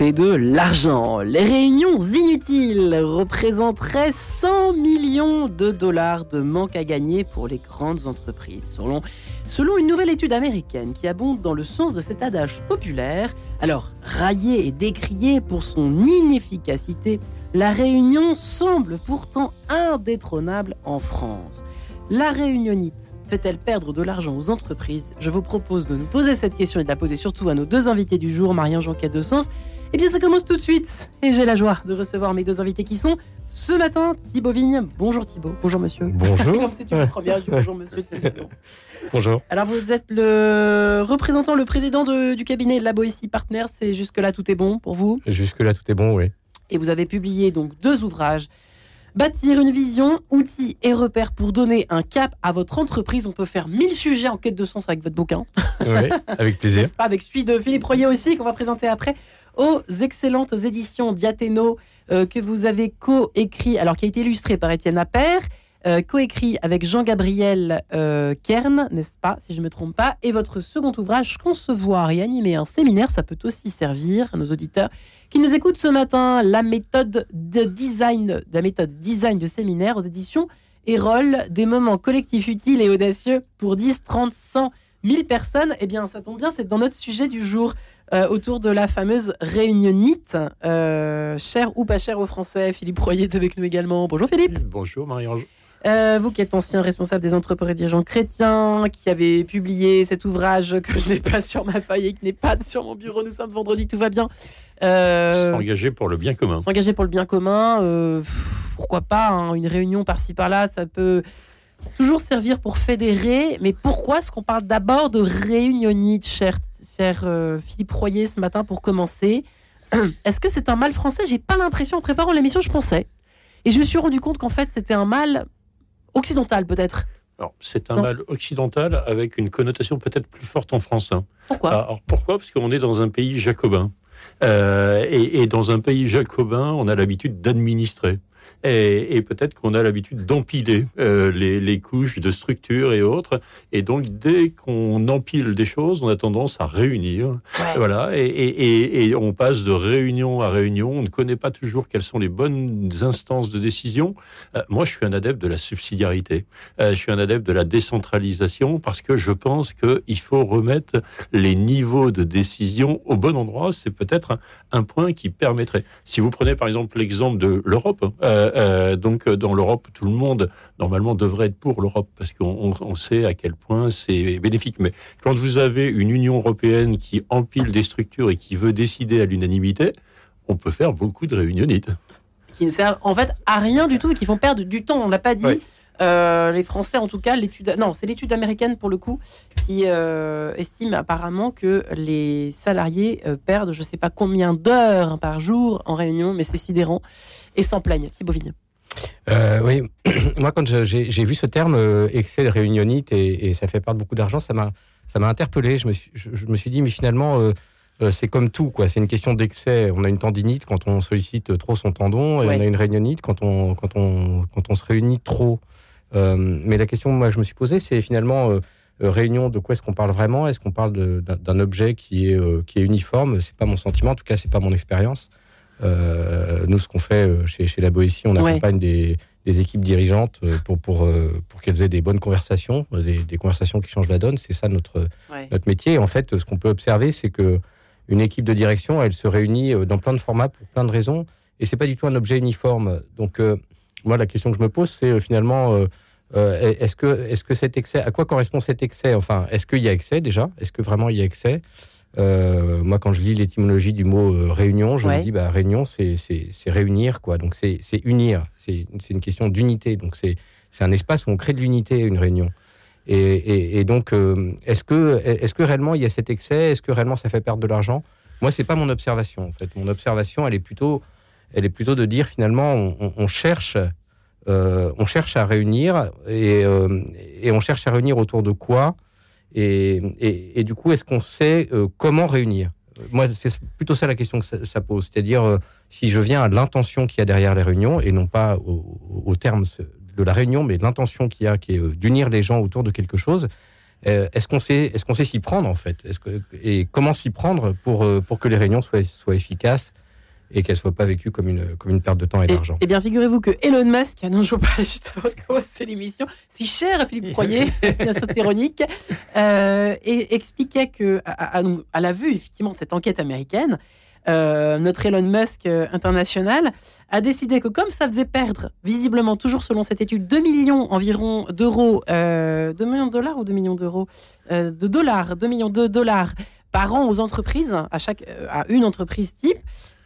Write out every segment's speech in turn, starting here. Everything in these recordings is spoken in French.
c'est de l'argent. Les réunions inutiles représenteraient 100 millions de dollars de manque à gagner pour les grandes entreprises, selon, selon une nouvelle étude américaine qui abonde dans le sens de cet adage populaire. Alors, raillé et décrié pour son inefficacité, la réunion semble pourtant indétrônable en France. La réunionite peut-elle perdre de l'argent aux entreprises Je vous propose de nous poser cette question et de la poser surtout à nos deux invités du jour, Jonquet de Sens. Eh bien, ça commence tout de suite et j'ai la joie de recevoir mes deux invités qui sont ce matin Thibaut Vigne. Bonjour Thibaut. Bonjour monsieur. Bonjour. Comme bonjour monsieur. Bonjour. Alors, vous êtes le représentant, le président de- du cabinet La Boétie Partners. C'est jusque-là, tout est bon pour vous? Jusque-là, tout est bon, oui. et vous avez publié donc deux ouvrages. Bâtir une vision, outils et repères pour donner un cap à votre entreprise. On peut faire mille sujets en quête de sens avec votre bouquin, Oui, avec plaisir. pas? Avec celui de Philippe Royer aussi, qu'on va présenter après, aux excellentes éditions Diathéno, euh, que vous avez co-écrit, alors qui a été illustré par Étienne Appert, euh, co-écrit avec Jean-Gabriel euh, Kern, n'est-ce pas, si je ne me trompe pas, et votre second ouvrage, Concevoir et animer un séminaire, ça peut aussi servir à nos auditeurs qui nous écoutent ce matin, la méthode de design, la méthode design de séminaire aux éditions Erol, des moments collectifs utiles et audacieux pour 10, 30, 100, 1000 personnes. Eh bien, ça tombe bien, c'est dans notre sujet du jour. euh, autour de la fameuse réunionite, euh, cher ou pas cher aux Français. Philippe Royer est avec nous également. Bonjour Philippe. Bonjour Marie-Ange. Euh, vous qui êtes ancien responsable des entreprises et dirigeants chrétiens, qui avez publié cet ouvrage que je n'ai pas sur ma feuille et qui n'est pas sur mon bureau, nous sommes vendredi, tout va bien. Euh, S'engager pour le bien commun. S'engager pour le bien commun, euh, pourquoi pas, hein, une réunion par-ci par-là, ça peut toujours servir pour fédérer, mais pourquoi est-ce qu'on parle d'abord de réunionite, cher, cher Philippe Royer, ce matin pour commencer? Est-ce que c'est un mal français? J'ai pas l'impression, en préparant l'émission, je pensais. Et je me suis rendu compte qu'en fait, c'était un mal occidental, peut-être. C'est un Non. mal occidental avec une connotation peut-être plus forte en France. hein. Pourquoi Alors, pourquoi? Parce qu'on est dans un pays jacobin. Euh, et, et dans un pays jacobin, on a l'habitude d'administrer. Et, et peut-être qu'on a l'habitude d'empiler euh, les, les couches de structure et autres. Et donc, dès qu'on empile des choses, on a tendance à réunir. Ouais. Voilà, et, et- et- et on passe de réunion à réunion. On ne connaît pas toujours quelles sont les bonnes instances de décision. Euh, moi, je suis un adepte de la subsidiarité. Euh, je suis un adepte de la décentralisation parce que je pense qu'il faut remettre les niveaux de décision au bon endroit. C'est peut-être un, un point qui permettrait. Si vous prenez par exemple l'exemple de l'Europe, euh, euh, donc euh, dans l'Europe, tout le monde normalement devrait être pour l'Europe parce qu'on on- on sait à quel point c'est bénéfique. Mais quand vous avez une Union européenne qui empile des structures et qui veut décider à l'unanimité, on peut faire beaucoup de réunionites. qui ne servent en fait à rien du tout et qui font perdre du temps. On l'a pas dit. Euh, les Français, en tout cas, l'étude, non, c'est l'étude américaine pour le coup, qui euh, estime apparemment que les salariés euh, perdent, je sais pas combien d'heures par jour en réunion, mais c'est sidérant et s'en plaignent. Thibaut Vigne. Oui, moi quand j'ai vu ce terme excès réunionite et, et ça fait perdre beaucoup d'argent, ça m'a ça m'a interpellé. Je me suis je, je me suis dit mais finalement c'est comme tout quoi. C'est une question d'excès. On a une tendinite quand on sollicite trop son tendon et Ouais. on a une réunionite quand on quand on quand on se réunit trop. Euh, mais la question moi je me suis posée c'est finalement euh, euh, réunion de quoi est-ce qu'on parle vraiment? Est-ce qu'on parle d'un objet qui est euh, qui est uniforme? C'est pas mon sentiment. En tout cas c'est pas mon expérience. Euh, nous, ce qu'on fait chez, chez la Boétie, on Ouais. accompagne des, des équipes dirigeantes pour, pour, pour qu'elles aient des bonnes conversations, des, des conversations qui changent la donne. C'est ça notre, Ouais. notre métier. Et en fait, ce qu'on peut observer, c'est que une équipe de direction, elle se réunit dans plein de formats pour plein de raisons. Et c'est pas du tout un objet uniforme. Donc, euh, moi, la question que je me pose, c'est euh, finalement, euh, euh, est-ce que, est-ce que cet excès, à quoi correspond cet excès? Enfin, est-ce qu'il y a excès déjà? Est-ce que vraiment il y a excès? Euh, Moi, quand je lis l'étymologie du mot euh, réunion, je Ouais. me dis, bah, réunion, c'est, réunir, quoi. Donc, c'est, unir. C'est, une question d'unité. Donc, c'est, c'est un espace où on crée de l'unité, une réunion. Et, et- et donc, euh, est-ce que, est-ce que réellement il y a cet excès? Est-ce que réellement ça fait perdre de l'argent? Moi, c'est pas mon observation. En fait, mon observation, elle est plutôt, elle est plutôt de dire finalement, on, cherche, euh, on cherche à réunir et, euh, et on cherche à réunir autour de quoi et, du coup, est-ce qu'on sait euh, comment réunir? Moi, c'est plutôt ça la question que ça, pose. C'est-à-dire, si je viens à l'intention qu'il y a derrière les réunions et non pas au, terme de la réunion, mais l'intention qu'il y a, qui est d'unir les gens autour de quelque chose, est-ce qu'on sait, est-ce qu'on sait s'y prendre en fait? Et comment s'y prendre pour, pour que les réunions soient efficaces? Et qu'elles ne soient pas vécues comme une, comme une perte de temps et, d'argent. Eh bien, figurez-vous que Elon Musk, dont je vous parlais juste avant de commencer l'émission, si cher à Philippe Croyer, bien sûr Véronique, euh, et expliquait que, à, à, la vue effectivement de cette enquête américaine, euh, notre Elon Musk euh, international, a décidé que comme ça faisait perdre, visiblement, toujours selon cette étude, 2 millions environ d'euros, euh, 2 millions de dollars ou 2 millions d'euros De dollars, 2 millions de dollars par an aux entreprises, à, chaque, à une entreprise type,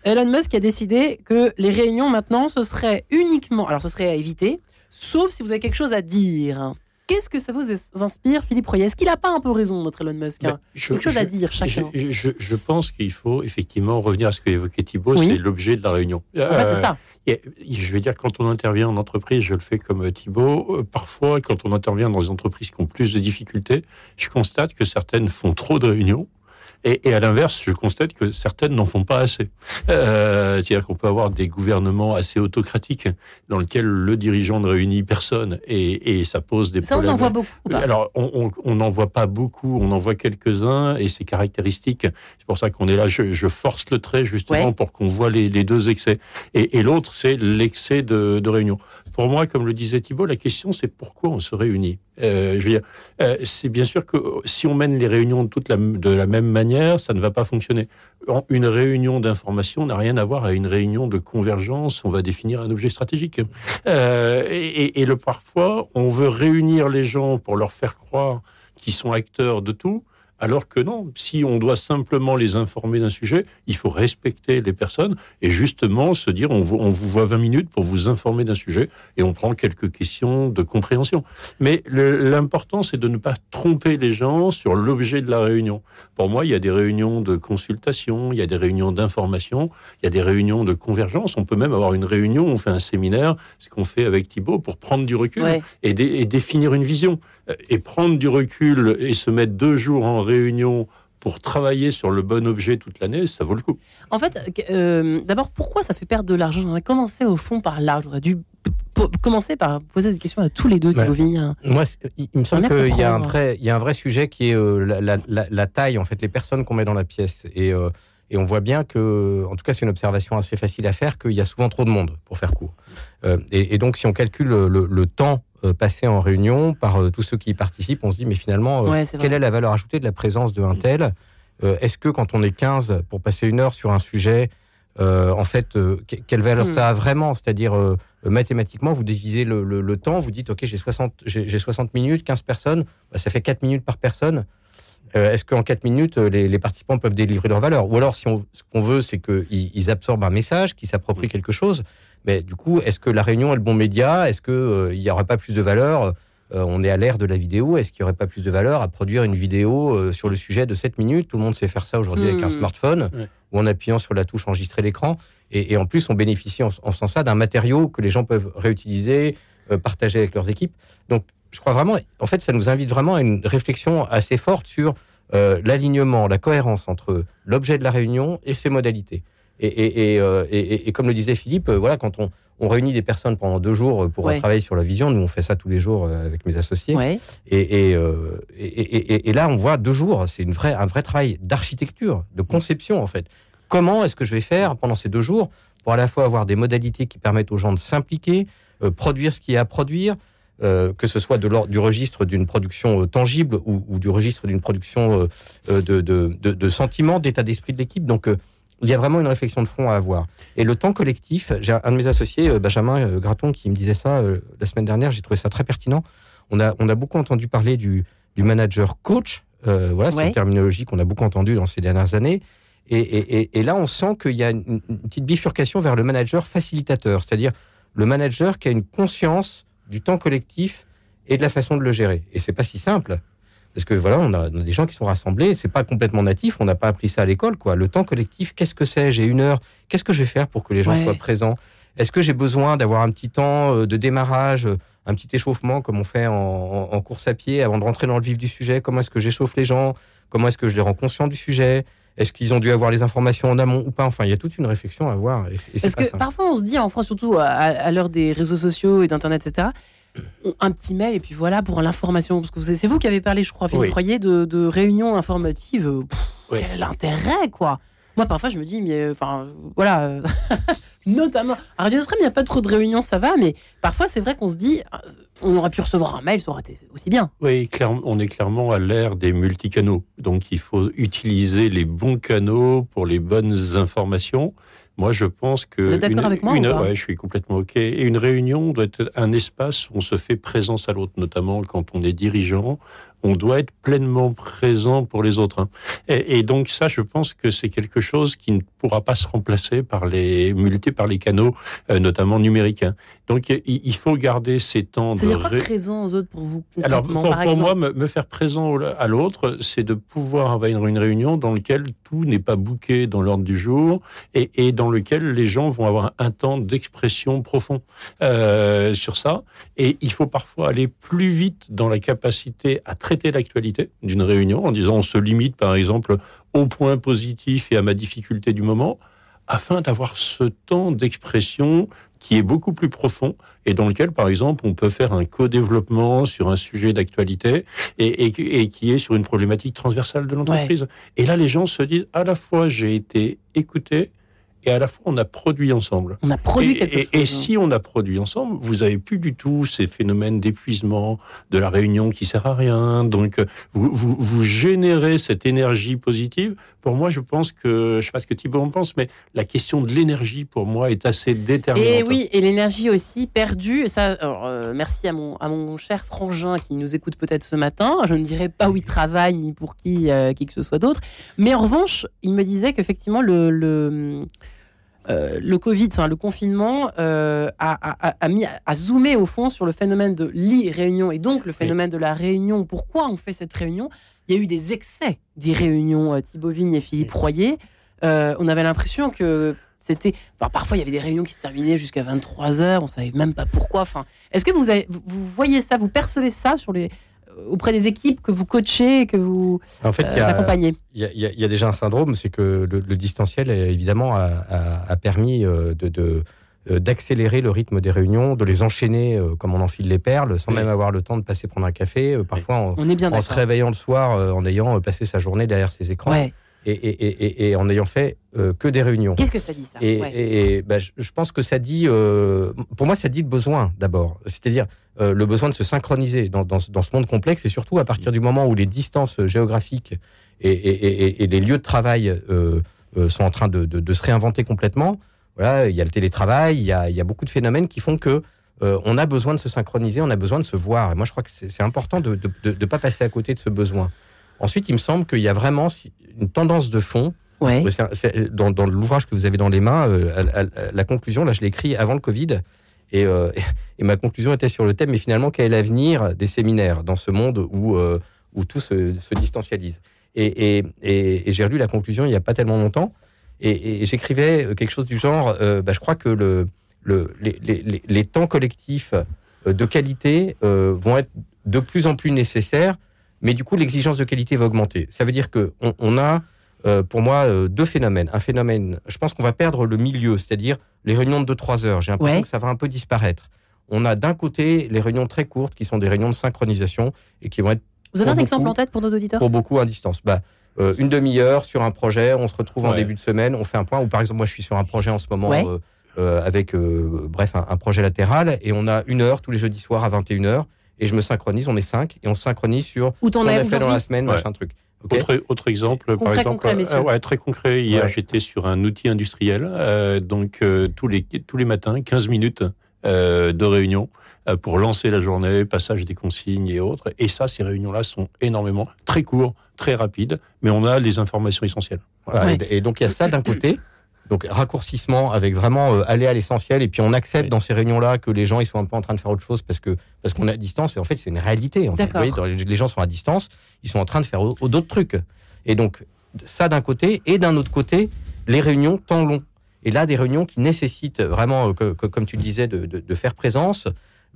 Elon Musk a décidé que les réunions maintenant, ce serait uniquement, alors ce serait à éviter, sauf si vous avez quelque chose à dire. Qu'est-ce que ça vous inspire, Philippe Royer? Est-ce qu'il n'a pas un peu raison, notre Elon Musk hein? Quelque chose à dire, chacun. Je, pense qu'il faut effectivement revenir à ce qu'évoquait Thibault, c'est l'objet de la réunion. En fait, c'est ça. Euh, je vais dire, quand on intervient en entreprise, je le fais comme Thibault. Euh, parfois, quand on intervient dans des entreprises qui ont plus de difficultés, je constate que certaines font trop de réunions et, à l'inverse, je constate que certaines n'en font pas assez. Euh, C'est-à-dire qu'on peut avoir des gouvernements assez autocratiques dans lesquels le dirigeant ne réunit personne et, et ça pose des ça, problèmes. Ça, on en voit beaucoup. Alors, on n'en voit pas beaucoup, on en voit quelques-uns et c'est caractéristique. C'est pour ça qu'on est là. Je, je, force le trait justement pour qu'on voit les, les, deux excès. Et, et l'autre, c'est l'excès de, de réunion. Pour moi, comme le disait Thibault, la question, c'est pourquoi on se réunit. Euh, je veux dire, euh, c'est bien sûr que si on mène les réunions toute la, de la même manière, ça ne va pas fonctionner. Une réunion d'information n'a rien à voir à une réunion de convergence. On va définir un objet stratégique. Euh, et, et le parfois, on veut réunir les gens pour leur faire croire qu'ils sont acteurs de tout alors que non, si on doit simplement les informer d'un sujet, il faut respecter les personnes et justement se dire on vous, on vous voit 20 minutes pour vous informer d'un sujet et on prend quelques questions de compréhension. Mais l'important, c'est de ne pas tromper les gens sur l'objet de la réunion. Pour moi, il y a des réunions de consultation, il y a des réunions d'information, il y a des réunions de convergence. On peut même avoir une réunion, on fait un séminaire, ce qu'on fait avec Thibault, pour prendre du recul et, et définir une vision. Euh, et prendre du recul et se mettre deux jours en réunion pour travailler sur le bon objet toute l'année, ça vaut le coup. En fait, euh, d'abord, pourquoi ça fait perdre de l'argent? J'aurais commencé au fond par là. J'aurais dû commencer par poser des questions à tous les deux, Thibaut Moi, il me semble qu'il y, a un vrai, il y a un vrai sujet qui est euh, la, la, taille, en fait, les personnes qu'on met dans la pièce. Et, et on voit bien que, en tout cas, c'est une observation assez facile à faire, qu'il y a souvent trop de monde, pour faire court. Et, et, donc, si on calcule le, le temps euh, passer en réunion par euh, tous ceux qui y participent, on se dit, mais finalement, euh, quelle est la valeur ajoutée de la présence de un tel? Est-ce que quand on est 15 pour passer une heure sur un sujet, en fait, quelle valeur hmm. ça a vraiment? C'est-à-dire, mathématiquement, vous divisez le, temps, vous dites, OK, j'ai 60, j'ai 60 minutes, 15 personnes, bah, ça fait 4 minutes par personne. Est-ce qu'en 4 minutes, les, participants peuvent délivrer leur valeur? Ou alors, si on, ce qu'on veut, c'est qu'ils ils absorbent un message, qu'ils s'approprient quelque chose. Mais du coup, est-ce que la réunion est le bon média? Est-ce qu'il euh, n'y aurait pas plus de valeur euh, On est à l'ère de la vidéo? Est-ce qu'il n'y aurait pas plus de valeur à produire une vidéo euh, sur le sujet de 7 minutes? Tout le monde sait faire ça aujourd'hui avec un hmm. smartphone ou en appuyant sur la touche enregistrer l'écran. Et, en plus, on bénéficie en, ça d'un matériau que les gens peuvent réutiliser, partager avec leurs équipes. Donc, je crois vraiment, en fait, ça nous invite vraiment à une réflexion assez forte sur l'alignement, la cohérence entre l'objet de la réunion et ses modalités. Euh, et, comme le disait Philippe, euh, voilà, quand on, réunit des personnes pendant deux jours pour travailler sur la vision, nous on fait ça tous les jours euh, avec mes associés. Et, là, on voit deux jours, c'est une vraie, un vrai travail d'architecture, de conception en fait. Comment est-ce que je vais faire pendant ces deux jours pour à la fois avoir des modalités qui permettent aux gens de s'impliquer, produire ce qu'il y a à produire, que ce soit de du registre d'une production tangible ou, du registre d'une production de, de, sentiments, d'état d'esprit de l'équipe. Donc, il y a vraiment une réflexion de fond à avoir. Et le temps collectif, j'ai un de mes associés, euh, Benjamin euh, Graton, qui me disait ça euh, la semaine dernière, j'ai trouvé ça très pertinent. On a, on a beaucoup entendu parler du, du manager coach, voilà, c'est une terminologie qu'on a beaucoup entendue dans ces dernières années. Et, et, et, là, on sent qu'il y a une, petite bifurcation vers le manager facilitateur, c'est-à-dire le manager qui a une conscience du temps collectif et de la façon de le gérer. Et c'est pas si simple. Parce que voilà, on a, des gens qui sont rassemblés, c'est pas complètement natif, on n'a pas appris ça à l'école, quoi. Le temps collectif, qu'est-ce que c'est? J'ai une heure, qu'est-ce que je vais faire pour que les gens soient présents? Est-ce que j'ai besoin d'avoir un petit temps euh, de démarrage, euh, un petit échauffement comme on fait en, course à pied avant de rentrer dans le vif du sujet? Comment est-ce que j'échauffe les gens? Comment est-ce que je les rends conscients du sujet? Est-ce qu'ils ont dû avoir les informations en amont ou pas? Enfin, il y a toute une réflexion à avoir. Parce que parfois, on se dit, en France, surtout à, à l'heure des réseaux sociaux et d'Internet, etc., un petit mail et puis voilà pour l'information. Parce que c'est vous qui avez parlé, je crois, Philippe Oui. Croyer, de, de réunions informatives. Pff, Oui. Quel est l'intérêt, quoi Moi, parfois, je me dis, mais enfin, voilà. Euh, Notamment, à Radio il n'y a pas trop de réunions, ça va, mais parfois, c'est vrai qu'on se dit, ah, on aurait pu recevoir un mail, ça aurait été aussi bien. Oui, clairement, on est clairement à l'ère des multicanaux. Donc, il faut utiliser les bons canaux pour les bonnes informations. Moi, je pense que. Vous êtes d'accord avec moi une- ou pas? ouais, je suis complètement OK. Et une réunion doit être un espace où on se fait présence à l'autre, notamment quand on est dirigeant. On doit être pleinement présent pour les autres. hein. Et, et donc, ça, je pense que c'est quelque chose qui ne pourra pas se remplacer par les multi, par les canaux, euh, notamment numériques. hein. Donc, il, il faut garder ces temps de C'est-à-dire quoi ré- présent aux autres pour vous alors, pour, par pour exemple moi, me, me faire présent à l'autre, c'est de pouvoir avoir une, réunion dans laquelle tout n'est pas bouqué dans l'ordre du jour et, et dans lequel les gens vont avoir un temps d'expression profond euh, sur ça. Et il faut parfois aller plus vite dans la capacité à traiter l'actualité d'une réunion en disant on se limite par exemple au point positif et à ma difficulté du moment afin d'avoir ce temps d'expression qui est beaucoup plus profond et dans lequel, par exemple, on peut faire un co-développement sur un sujet d'actualité et, et- et qui est sur une problématique transversale de l'entreprise. Et là, les gens se disent, à la fois, j'ai été écouté et à la fois, on a produit ensemble. On a produit et, quelque et- chose. et si on a produit ensemble, vous avez plus du tout ces phénomènes d'épuisement, de la réunion qui sert à rien. Donc, vous, vous, vous générez cette énergie positive. Pour moi, je pense que, je sais pas ce que Thibault en pense, mais la question de l'énergie, pour moi, est assez déterminante. Et oui, et l'énergie aussi perdue. Ça, alors, euh, merci à mon, à mon cher frangin qui nous écoute peut-être ce matin. Je ne dirais pas où il travaille ni pour qui, euh, qui que ce soit d'autre. Mais en revanche, il me disait qu'effectivement, le, le, euh, le Covid, enfin le confinement, euh, a, a- a- a mis à zoomer au fond sur le phénomène de l'e-réunion et donc le phénomène de la réunion. Pourquoi on fait cette réunion? Il y a eu des excès des réunions, euh, Thibaut Vigne et Philippe Royer. Euh, on avait l'impression que c'était. enfin, parfois, il y avait des réunions qui se terminaient jusqu'à 23 heures. On savait même pas pourquoi. Enfin, est-ce que vous, avez, vous- vous voyez ça, vous percevez ça sur les, auprès des équipes que vous coachez, et que vous En fait, euh, il y a- accompagnez Il y, a- il y a- il y a déjà un syndrome, c'est que le, le distanciel, euh, évidemment, a, a- a permis euh, de, de, euh, d'accélérer le rythme des réunions, de les enchaîner euh, comme on enfile les perles, sans Oui. même avoir le temps de passer prendre un café. euh, Parfois, en, On est bien en se réveillant le soir, euh, en ayant passé sa journée derrière ses écrans, Ouais. Et, et, et, et- et en ayant fait euh, que des réunions. Qu'est-ce que ça dit ça Et, Ouais. et- et, bah, je, je pense que ça dit, euh, pour moi, ça dit le besoin d'abord. C'est-à-dire euh, le besoin de se synchroniser dans, dans, ce- dans ce monde complexe et surtout à partir du moment où les distances géographiques et, et- et- et les lieux de travail euh, euh, sont en train de, de- de se réinventer complètement. Voilà, il y a le télétravail, il y a, il y a beaucoup de phénomènes qui font que euh, on a besoin de se synchroniser, on a besoin de se voir. Et moi, je crois que c'est important de ne pas passer à côté de ce besoin. Ensuite, il me semble qu'il y a vraiment une tendance de fond Ouais. Dans, dans l'ouvrage que vous avez dans les mains, euh, la conclusion, là, je l'ai écrit avant le Covid, et, euh, et ma conclusion était sur le thème, mais finalement, quel est l'avenir des séminaires dans ce monde où, euh, où tout se, se distancialise Et, et- et- et j'ai relu la conclusion il n'y a pas tellement longtemps, et, j'écrivais quelque chose du genre, euh, bah, je crois que le, le, les, les- les- les temps collectifs de qualité vont être de plus en plus nécessaires, mais du coup, l'exigence de qualité va augmenter. Ça veut dire qu'on on a euh, pour moi, euh, deux phénomènes. Un phénomène, je pense qu'on va perdre le milieu, c'est-à-dire les réunions de 2-3 heures. J'ai l'impression Ouais. que ça va un peu disparaître. On a d'un côté les réunions très courtes, qui sont des réunions de synchronisation et qui vont être Vous avez un exemple en tête pour nos auditeurs? pour beaucoup à distance. Bah, euh, une demi-heure sur un projet, on se retrouve en début de semaine, on fait un point. Ou par exemple, moi, je suis sur un projet en ce moment Ouais. euh, avec, euh, bref, un, un projet latéral, et on a une heure tous les jeudis soirs à 21h, et je me synchronise, on est cinq, et on se synchronise sur Où ce t'en qu'on es a fait dans la semaine, Ouais. machin truc. Autre, autre exemple, par exemple, concret, euh, ouais, très concret. Hier, Ouais. j'étais sur un outil industriel, euh, donc euh, tous les tous les matins, 15 minutes euh, de réunion euh, pour lancer la journée, passage des consignes et autres. Et ça, ces réunions-là sont énormément très courts, très rapides, mais on a les informations essentielles. Voilà, Ouais. et, et donc il y a ça d'un côté, donc raccourcissement avec vraiment euh, aller à l'essentiel, et puis on accepte Oui. dans ces réunions-là que les gens ils sont un peu en train de faire autre chose parce que parce qu'on est à distance, et en fait c'est une réalité. En fait. Vous voyez, dans les, les gens sont à distance, ils sont en train de faire au- au- d'autres trucs. Et donc ça d'un côté, et d'un autre côté, les réunions temps longs. Et là, des réunions qui nécessitent vraiment, euh, que, que- comme tu le disais, de, de- de faire présence,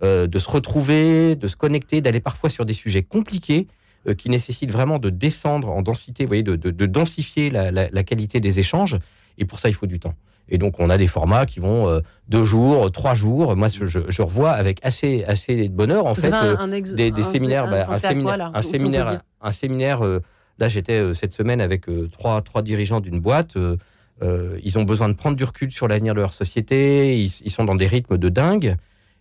euh, de se retrouver, de se connecter, d'aller parfois sur des sujets compliqués euh, qui nécessitent vraiment de descendre en densité, vous voyez, de, de- de densifier la, la- la qualité des échanges. Et pour ça, il faut du temps. Et donc, on a des formats qui vont euh, deux jours, trois jours. Moi, je, je revois avec assez, assez de bonheur, en Vous fait, euh, un, des, des un- séminaires. un- bah, un quoi, séminaire, un séminaire, un séminaire. euh, là, j'étais cette semaine avec trois, trois dirigeants d'une boîte. ils ont besoin de prendre du recul sur l'avenir de leur société. Ils, ils sont dans des rythmes de dingue.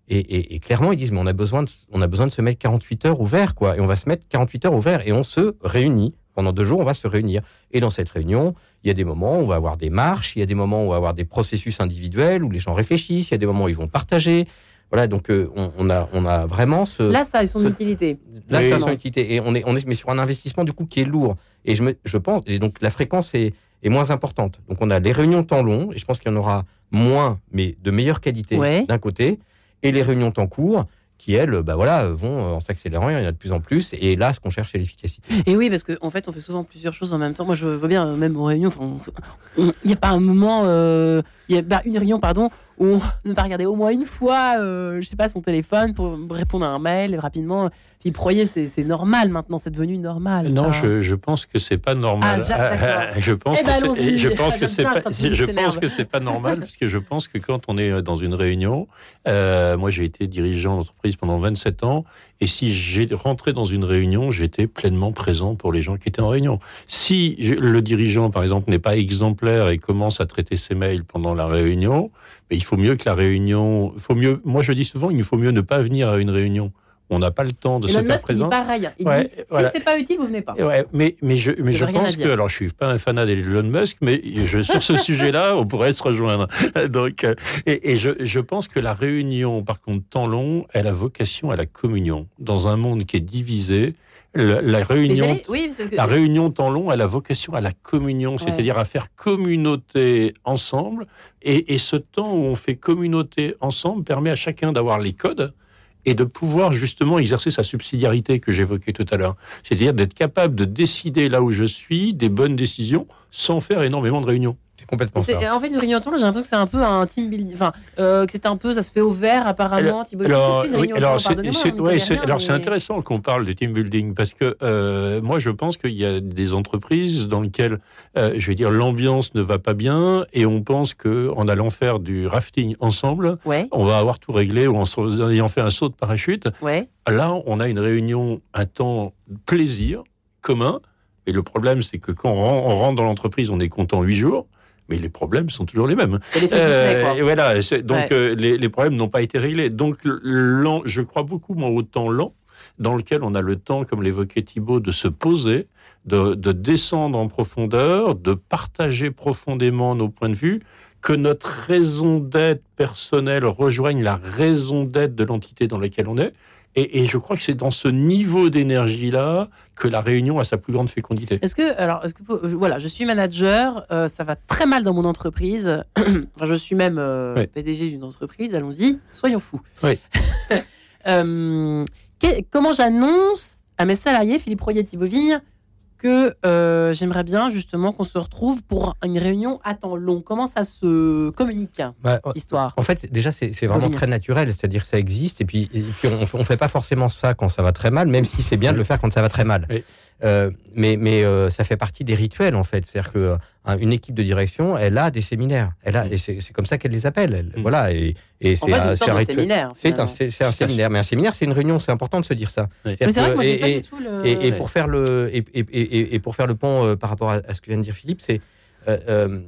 Et, et- et clairement, ils disent, mais on a besoin de, on a besoin de se mettre 48 heures ouverts, quoi. Et on va se mettre 48 heures ouverts et on se réunit. Pendant deux jours, on va se réunir. Et dans cette réunion, il y a des moments où on va avoir des marches, il y a des moments où on va avoir des processus individuels où les gens réfléchissent, il y a des moments où ils vont partager. Voilà, donc euh, on, on a, on a vraiment ce, Là, ça a son ce- utilité. Là, Oui. c'est son utilité. Et on est, on est mais sur un investissement du coup qui est lourd. Et je, me, je pense, et donc la fréquence est, est moins importante. Donc on a les réunions temps long, et je pense qu'il y en aura moins, mais de meilleure qualité Ouais. d'un côté, et les réunions temps court, qui elles, bah voilà, vont en s'accélérant, il y en a de plus en plus. Et là, ce qu'on cherche, c'est l'efficacité. Et oui, parce qu'en en fait, on fait souvent plusieurs choses en même temps. Moi, je vois bien, euh, même aux réunions, enfin, on- on- il n'y a pas un moment, euh, il y a bah, une réunion, pardon, où on ne pas regarder au moins une fois, euh, je sais pas, son téléphone pour répondre à un mail rapidement. Puis, croyez, c'est normal maintenant, c'est devenu normal. Non, je, je pense que c'est pas normal. Ah, je pense Eh ben, que je pense que c'est pas, je pense que c'est pas normal parce que je pense que quand on est dans une réunion, euh, moi j'ai été dirigeant d'entreprise pendant 27 ans et si j'ai rentré dans une réunion, j'étais pleinement présent pour les gens qui étaient en réunion. Si le dirigeant par exemple n'est pas exemplaire et commence à traiter ses mails pendant la réunion, mais il faut mieux que la réunion, faut mieux. Moi je dis souvent, il faut mieux ne pas venir à une réunion. On n'a pas le temps de Elon se faire Musk, il dit présent. pareil. Il Ouais, dit, si c'est pas utile, vous venez pas. Ouais, mais, mais je, mais pense que, alors je suis pas un fanat d'Elon Musk, mais je, sur ce sujet-là, on pourrait se rejoindre. Donc, euh, et, et je, je pense que la réunion, par contre, temps long, elle a vocation à la communion. Dans un monde qui est divisé, la réunion, oui, c'est que- la réunion temps long, elle a vocation à la communion, c'est-à-dire à faire communauté ensemble. Et, et ce temps où on fait communauté ensemble permet à chacun d'avoir les codes et de pouvoir justement exercer sa subsidiarité que j'évoquais tout à l'heure. C'est-à-dire d'être capable de décider là où je suis des bonnes décisions sans faire énormément de réunions. Complètement ça. En fait, une réunion temps, j'ai l'impression que c'est un peu un team building. Enfin, euh, que c'est un peu, ça se fait au vert apparemment. Thibaut, Qu'est-ce que Alors, c'est une oui, réunion alors c'est Pardonnez-moi, c'est- on n'y ouais, connaît c'est- rien, alors, c'est mais- intéressant qu'on parle de team building parce que euh, moi je pense qu'il y a des entreprises dans lesquelles euh, je vais dire l'ambiance ne va pas bien et on pense que en allant faire du rafting ensemble, Ouais, on va avoir tout réglé ou en, ayant fait un saut de parachute. ouais. Là, on a une réunion, un temps plaisir commun. Et le problème, c'est que quand on rentre dans l'entreprise, on est content huit jours. Mais les problèmes sont toujours les mêmes. Euh, Disney, quoi. et voilà, donc Ouais. euh, les, les problèmes n'ont pas été réglés. Donc lent, je crois beaucoup moi, au temps lent, dans lequel on a le temps, comme l'évoquait Thibault, de se poser, de, de descendre en profondeur, de partager profondément nos points de vue, que notre raison d'être personnelle rejoigne la raison d'être de l'entité dans laquelle on est. Et, et je crois que c'est dans ce niveau d'énergie-là que la réunion a sa plus grande fécondité. Est-ce que, alors, est-ce que, euh, voilà, je suis manager, euh, ça va très mal dans mon entreprise. enfin, je suis même euh, Oui. PDG d'une entreprise. Allons-y, soyons fous. Oui. Euh, que- comment j'annonce à mes salariés, Philippe Royer, Thibaut Vigne, que euh, j'aimerais bien justement qu'on se retrouve pour une réunion à temps long. Comment ça se communique Bah, cette histoire? En fait, déjà, c'est vraiment très naturel, c'est-à-dire que ça existe, et puis, et puis on ne fait pas forcément ça quand ça va très mal, même si c'est bien de le faire quand ça va très mal. Oui. Euh, mais mais euh, ça fait partie des rituels, en fait. C'est-à-dire qu'une équipe de direction, elle a des séminaires. Elle a, et c'est comme ça qu'elle les appelle. Elle- Mm. Voilà, et, c'est un- séminaire. C'est un, séminaire, mais un séminaire, c'est une réunion, c'est important de se dire ça. Oui. Mais c'est vrai que moi, Et- pas et- du tout le. Et, pour faire le et, et- et- et pour faire le pont euh, par rapport à, à ce que vient de dire Philippe, c'est euh, euh,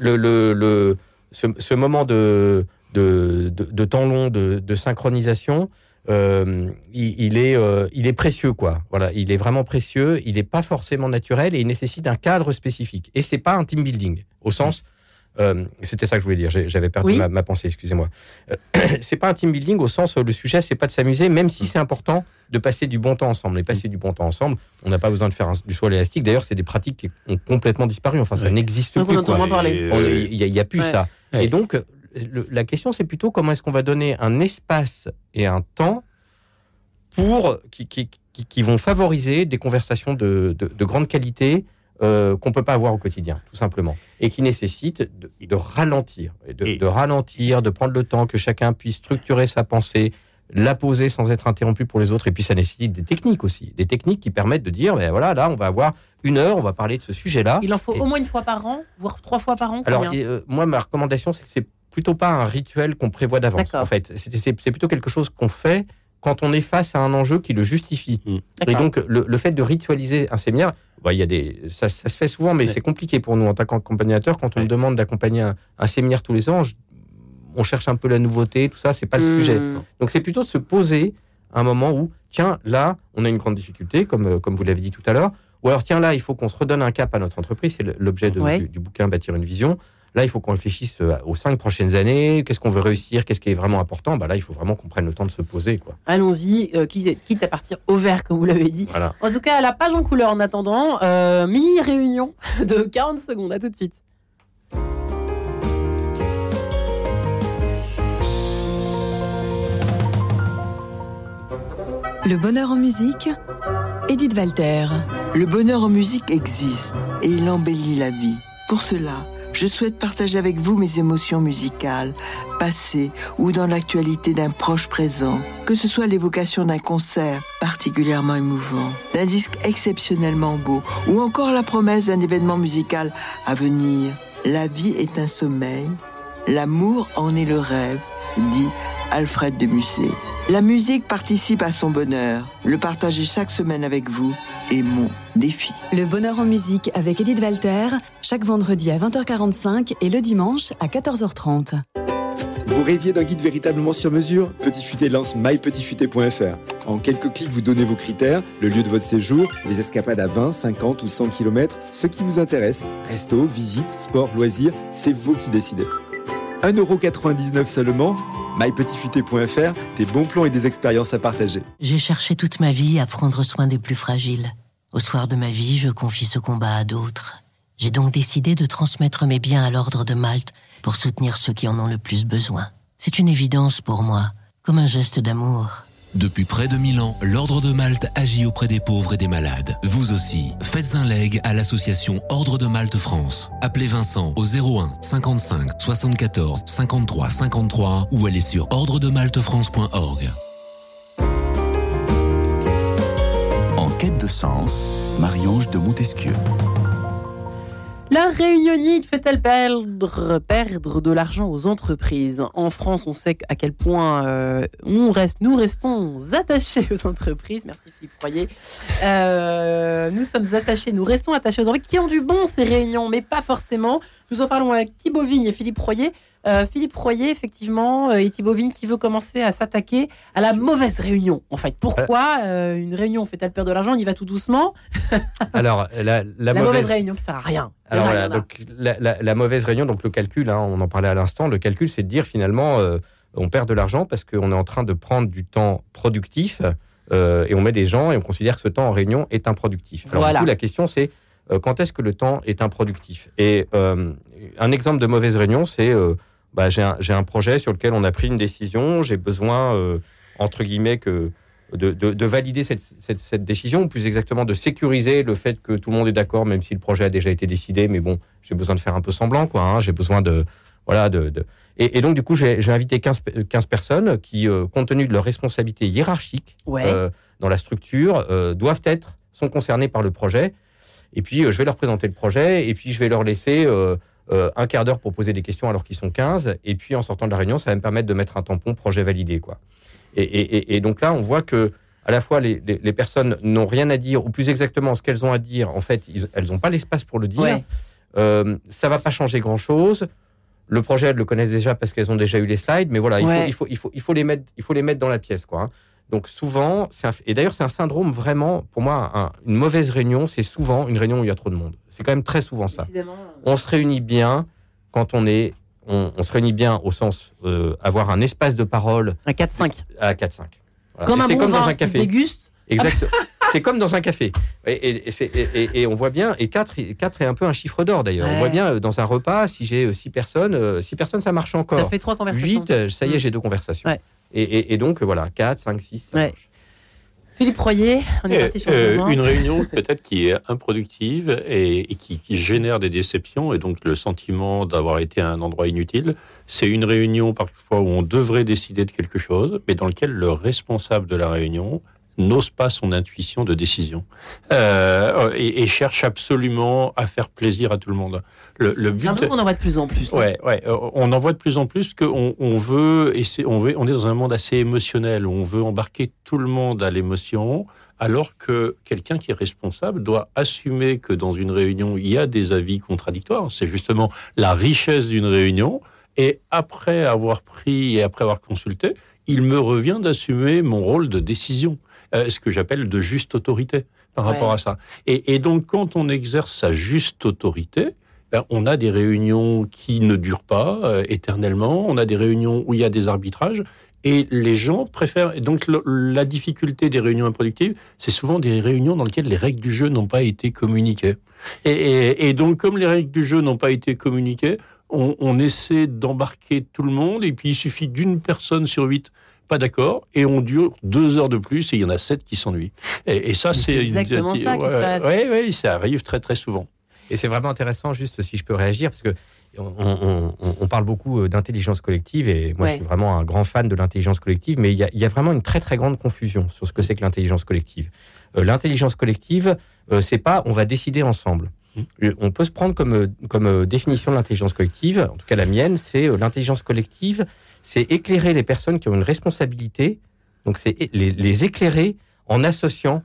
le, le, le- ce, ce moment de, de, de, de temps long de, de synchronisation. Euh, il, il est euh, il est précieux quoi voilà il est vraiment précieux il n'est pas forcément naturel et il nécessite un cadre spécifique et c'est pas un team building au sens euh, c'était ça que je voulais dire j'avais perdu Oui. ma, ma pensée excusez-moi c'est pas un team building au sens où le sujet c'est pas de s'amuser même si c'est important de passer du bon temps ensemble. Et passer du bon temps ensemble, on n'a pas besoin de faire un- du sol élastique. D'ailleurs, c'est des pratiques qui ont complètement disparu. Enfin, ça n'existe Donc, on plus. entend quoi. moins parler. On- Il n'y a, plus Ouais. ça. Ouais. Et donc, le- la question, c'est plutôt comment est-ce qu'on va donner un espace et un temps pour qui, qui, qui- qui vont favoriser des conversations de, de- de grande qualité euh, qu'on peut pas avoir au quotidien, tout simplement, et qui nécessitent de, de ralentir, et de, Et- de ralentir, de prendre le temps que chacun puisse structurer sa pensée, la poser sans être interrompu pour les autres. Et puis ça nécessite des techniques aussi, des techniques qui permettent de dire, ben voilà, là, on va avoir une heure, on va parler de ce sujet-là. Il en faut au moins une fois par an, voire trois fois par an. Alors, euh, moi, ma recommandation, c'est que c'est plutôt pas un rituel qu'on prévoit d'avance. En fait, c'est plutôt quelque chose qu'on fait quand on est face à un enjeu qui le justifie. Mmh. Et donc, le, fait de ritualiser un séminaire, bah, il y a des, ça, se fait souvent, mais c'est compliqué pour nous en tant qu'accompagnateur. Quand on me demande d'accompagner un, séminaire tous les ans, on cherche un peu la nouveauté, tout ça, c'est pas le mmh. sujet. Donc, c'est plutôt de se poser un moment où, tiens, là, on a une grande difficulté, comme, euh, comme vous l'avez dit tout à l'heure, ou alors, tiens, là, il faut qu'on se redonne un cap à notre entreprise, c'est l'objet du, du, bouquin Bâtir une vision. Là, il faut qu'on réfléchisse euh, aux cinq prochaines années. Qu'est-ce qu'on veut réussir? Qu'est-ce qui est vraiment important? Bah Là, il faut vraiment qu'on prenne le temps de se poser. Quoi. Allons-y, euh, quitte à partir au vert, comme vous l'avez dit. En tout cas, la page en couleur en attendant. Euh, mini-réunion de 40 secondes. À tout de suite. Le bonheur en musique, Edith Walter. Le bonheur en musique existe et il embellit la vie. Pour cela, je souhaite partager avec vous mes émotions musicales, passées ou dans l'actualité d'un proche présent, que ce soit l'évocation d'un concert particulièrement émouvant, d'un disque exceptionnellement beau, ou encore la promesse d'un événement musical à venir. La vie est un sommeil, l'amour en est le rêve, dit Alfred de Musset. La musique participe à son bonheur. Le partager chaque semaine avec vous est mon défi. Le bonheur en musique avec Edith Walter, chaque vendredi à 20h45 et le dimanche à 14h30. Vous rêviez d'un guide véritablement sur mesure? Petit Futé lance mypetitfuté.fr. En quelques clics, vous donnez vos critères, le lieu de votre séjour, les escapades à 20, 50 ou 100 km, ce qui vous intéresse. Resto, visite, sport, loisirs, c'est vous qui décidez. 1,99€ seulement mypetitfuté.fr, des bons plans et des expériences à partager. J'ai cherché toute ma vie à prendre soin des plus fragiles. Au soir de ma vie, je confie ce combat à d'autres. J'ai donc décidé de transmettre mes biens à l'ordre de Malte pour soutenir ceux qui en ont le plus besoin. C'est une évidence pour moi, comme un geste d'amour. Depuis près de 1000 ans, l'Ordre de Malte agit auprès des pauvres et des malades. Vous aussi, faites un leg à l'association Ordre de Malte France. Appelez Vincent au 01 55 74 53 53 ou allez sur ordredemaltefrance.org. En quête de sens, Marie-Ange de Montesquieu. La réunionite fait-elle perdre, perdre de l'argent aux entreprises? En France, on sait à quel point euh, nous restons attachés aux entreprises. Merci Philippe Royer. Euh, nous sommes attachés, nous restons attachés aux entreprises qui ont du bon ces réunions, mais pas forcément. Nous en parlons avec Thibaut Vigne et Philippe Royer. Euh, Philippe Royer, effectivement, euh, et Thibaut Vigne qui veut commencer à s'attaquer à la mauvaise réunion. En fait, pourquoi euh, une réunion fait-elle perdre de l'argent? On y va tout doucement. Alors, la, mauvaise... réunion qui sert à rien. Alors, donc, la, mauvaise réunion, donc le calcul, hein, on en parlait à l'instant, le calcul, c'est de dire finalement, on perd de l'argent parce qu'on est en train de prendre du temps productif et on met des gens et on considère que ce temps en réunion est improductif. Alors, du coup, la question, c'est quand est-ce que le temps est improductif? Et un exemple de mauvaise réunion, c'est bah, j'ai un, projet sur lequel on a pris une décision, j'ai besoin, euh, entre guillemets, que de, valider cette, décision, ou plus exactement de sécuriser le fait que tout le monde est d'accord, même si le projet a déjà été décidé, mais bon, j'ai besoin de faire un peu semblant, quoi. Hein. j'ai besoin de... Voilà, de, Et, donc, du coup, j'ai invité 15, 15, personnes qui, euh, compte tenu de leur responsabilité hiérarchique euh, dans la structure, doivent être, sont concernées par le projet. Et puis, je vais leur présenter le projet, et puis je vais leur laisser euh, un quart d'heure pour poser des questions alors qu'ils sont 15, et puis en sortant de la réunion, ça va me permettre de mettre un tampon projet validé. Quoi. Et, donc là, on voit que à la fois les, personnes n'ont rien à dire, ou plus exactement ce qu'elles ont à dire, en fait, elles n'ont pas l'espace pour le dire. Euh, ça va pas changer grand-chose. Le projet, elles le connaissent déjà parce qu'elles ont déjà eu les slides, mais voilà, il, faut, il, faut, il, faut, il, faut, les mettre, il faut les mettre dans la pièce. Quoi, hein. Donc souvent, et d'ailleurs c'est un syndrome vraiment, pour moi, une mauvaise réunion, c'est souvent une réunion où il y a trop de monde. C'est quand même très souvent ça. On se réunit bien quand on est, on, se réunit bien au sens euh, avoir un espace de parole. À 4-5. À 4-5. Comme un bon comme dans un café. déguste. Exactement. c'est comme dans un café. Et, et, on voit bien, et 4, 4 est un peu un chiffre d'or d'ailleurs. On voit bien euh, dans un repas, si j'ai 6 euh, personnes, 6 personnes ça marche encore. Ça fait 3 conversations. 8, ça y est, mm. j'ai deux conversations. Et, donc, voilà, 4, 5, 6, ça Philippe Royer, on est parti sur le Euh, une réunion peut-être qui est improductive et, et qui, qui génère des déceptions et donc le sentiment d'avoir été à un endroit inutile. C'est une réunion parfois où on devrait décider de quelque chose, mais dans lequel le responsable de la réunion n'ose pas son intuition de décision euh, et, et cherche absolument à faire plaisir à tout le monde. Le, le but, qu'on en voit de plus en plus. Ouais, ouais. euh, On en voit de plus en plus qu'on on veut, et on veut, on est dans un monde assez émotionnel où on veut embarquer tout le monde à l'émotion, alors que quelqu'un qui est responsable doit assumer que dans une réunion il y a des avis contradictoires. C'est justement la richesse d'une réunion. Et après avoir pris et après avoir consulté, il me revient d'assumer mon rôle de décision, euh, ce que j'appelle de juste autorité par rapport à ça. Et, et donc, quand on exerce sa juste autorité, ben, on a des réunions qui ne durent pas euh, éternellement, on a des réunions où il y a des arbitrages, et les gens préfèrent. et Donc, le- la difficulté des réunions improductives, c'est souvent des réunions dans lesquelles les règles du jeu n'ont pas été communiquées. Et, et- et donc, comme les règles du jeu n'ont pas été communiquées, on, on essaie d'embarquer tout le monde, et puis il suffit d'une personne sur huit pas d'accord, et on dure deux heures de plus, et il y en a sept qui s'ennuient. Et, et ça, c'est une- exactement ça qui se ouais, passe. ouais, ouais, ça arrive très très souvent. Et c'est vraiment intéressant, juste si je peux réagir, parce que on, on- on- on parle beaucoup euh, d'intelligence collective, et moi je suis vraiment un grand fan de l'intelligence collective, mais il y, a, il y a vraiment une très très grande confusion sur ce que c'est que l'intelligence collective. Euh, l'intelligence collective, euh, c'est pas on va décider ensemble. Euh, On peut se prendre comme, euh, comme définition de l'intelligence collective, en tout cas la mienne, c'est l'intelligence collective, c'est éclairer les personnes qui ont une responsabilité, donc c'est les, les éclairer en associant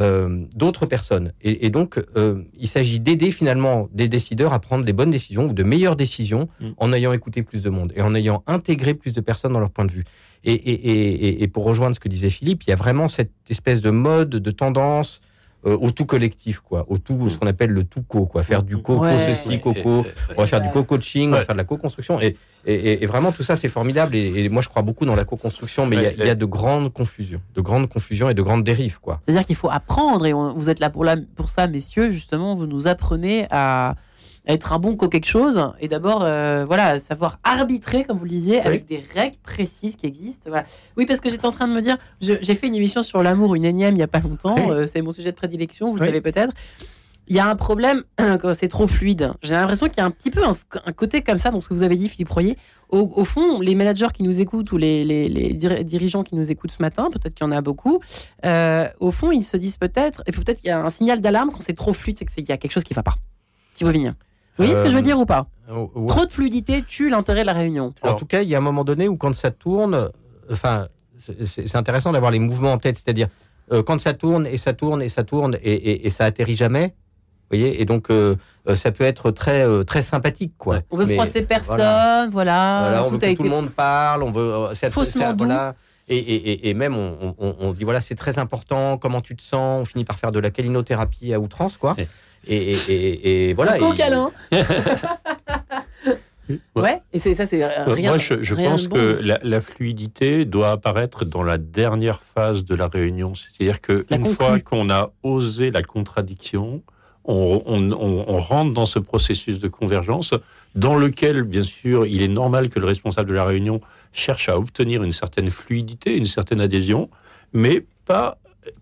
euh, d'autres personnes. Et, et donc, euh, il s'agit d'aider finalement des décideurs à prendre des bonnes décisions ou de meilleures décisions Mm. en ayant écouté plus de monde et en ayant intégré plus de personnes dans leur point de vue. Et pour rejoindre ce que disait Philippe, il y a vraiment cette espèce de mode, de tendance euh, au tout collectif, quoi, au tout, ce qu'on appelle le tout co, quoi, faire du co, Ouais. co-ceci, co-co, on va faire du co-coaching, on va faire de la co-construction. Et, et, et- et vraiment, tout ça, c'est formidable. Et, et moi, je crois beaucoup dans la co-construction, mais il y a- Ouais, il y, a de grandes confusions, de grandes confusions et de grandes dérives, quoi. C'est-à-dire qu'il faut apprendre, et on- vous êtes là pour, la- pour ça, messieurs, justement, vous nous apprenez à être un bon co-quelque chose, et d'abord, euh, voilà, savoir arbitrer, comme vous le disiez, avec des règles précises qui existent. Voilà. Oui, parce que j'étais en train de me dire, j'ai fait une émission sur l'amour, une énième, il n'y a pas longtemps, Oui. euh, c'est mon sujet de prédilection, vous le savez peut-être. Il y a un problème quand c'est trop fluide. J'ai l'impression qu'il y a un petit peu un, un côté comme ça dans ce que vous avez dit, Philippe Royer. Au, au fond, les managers qui nous écoutent ou les, les- les diri- dirigeants qui nous écoutent ce matin, peut-être qu'il y en a beaucoup, euh, au fond, ils se disent peut-être, et peut-être qu'il y a un signal d'alarme quand c'est trop fluide, c'est qu'il y a quelque chose qui ne va pas. Thibaut Vignin. Vous voyez ce que je veux Euh, dire ou pas ouais. Trop de fluidité tue l'intérêt de la réunion. En Alors- tout cas, il y a un moment donné où quand ça tourne, enfin, c'est- intéressant d'avoir les mouvements en tête, c'est-à-dire euh, quand ça tourne et ça tourne et ça tourne et, et- et ça atterrit jamais. Vous voyez, et donc euh, ça peut être très euh, très sympathique, quoi. On veut Mais, froisser personne, voilà. voilà. Voilà, on tout veut a que été- tout le monde parle, on veut euh, c'est- Faussement doux. voilà. Et, et- et- et même on, on- on- on dit voilà c'est très important comment tu te sens on finit par faire de la calinothérapie à outrance quoi Ouais. Et, et- et- et voilà Un et- câlin. Ouais, et c'est ça, c'est Euh, rien. Moi, je, je rien pense bon. que la, la fluidité doit apparaître dans la dernière phase de la réunion. C'est-à-dire que La une conclue. fois qu'on a osé la contradiction, on, on- on- on rentre dans ce processus de convergence dans lequel, bien sûr, il est normal que le responsable de la réunion cherche à obtenir une certaine fluidité, une certaine adhésion, mais pas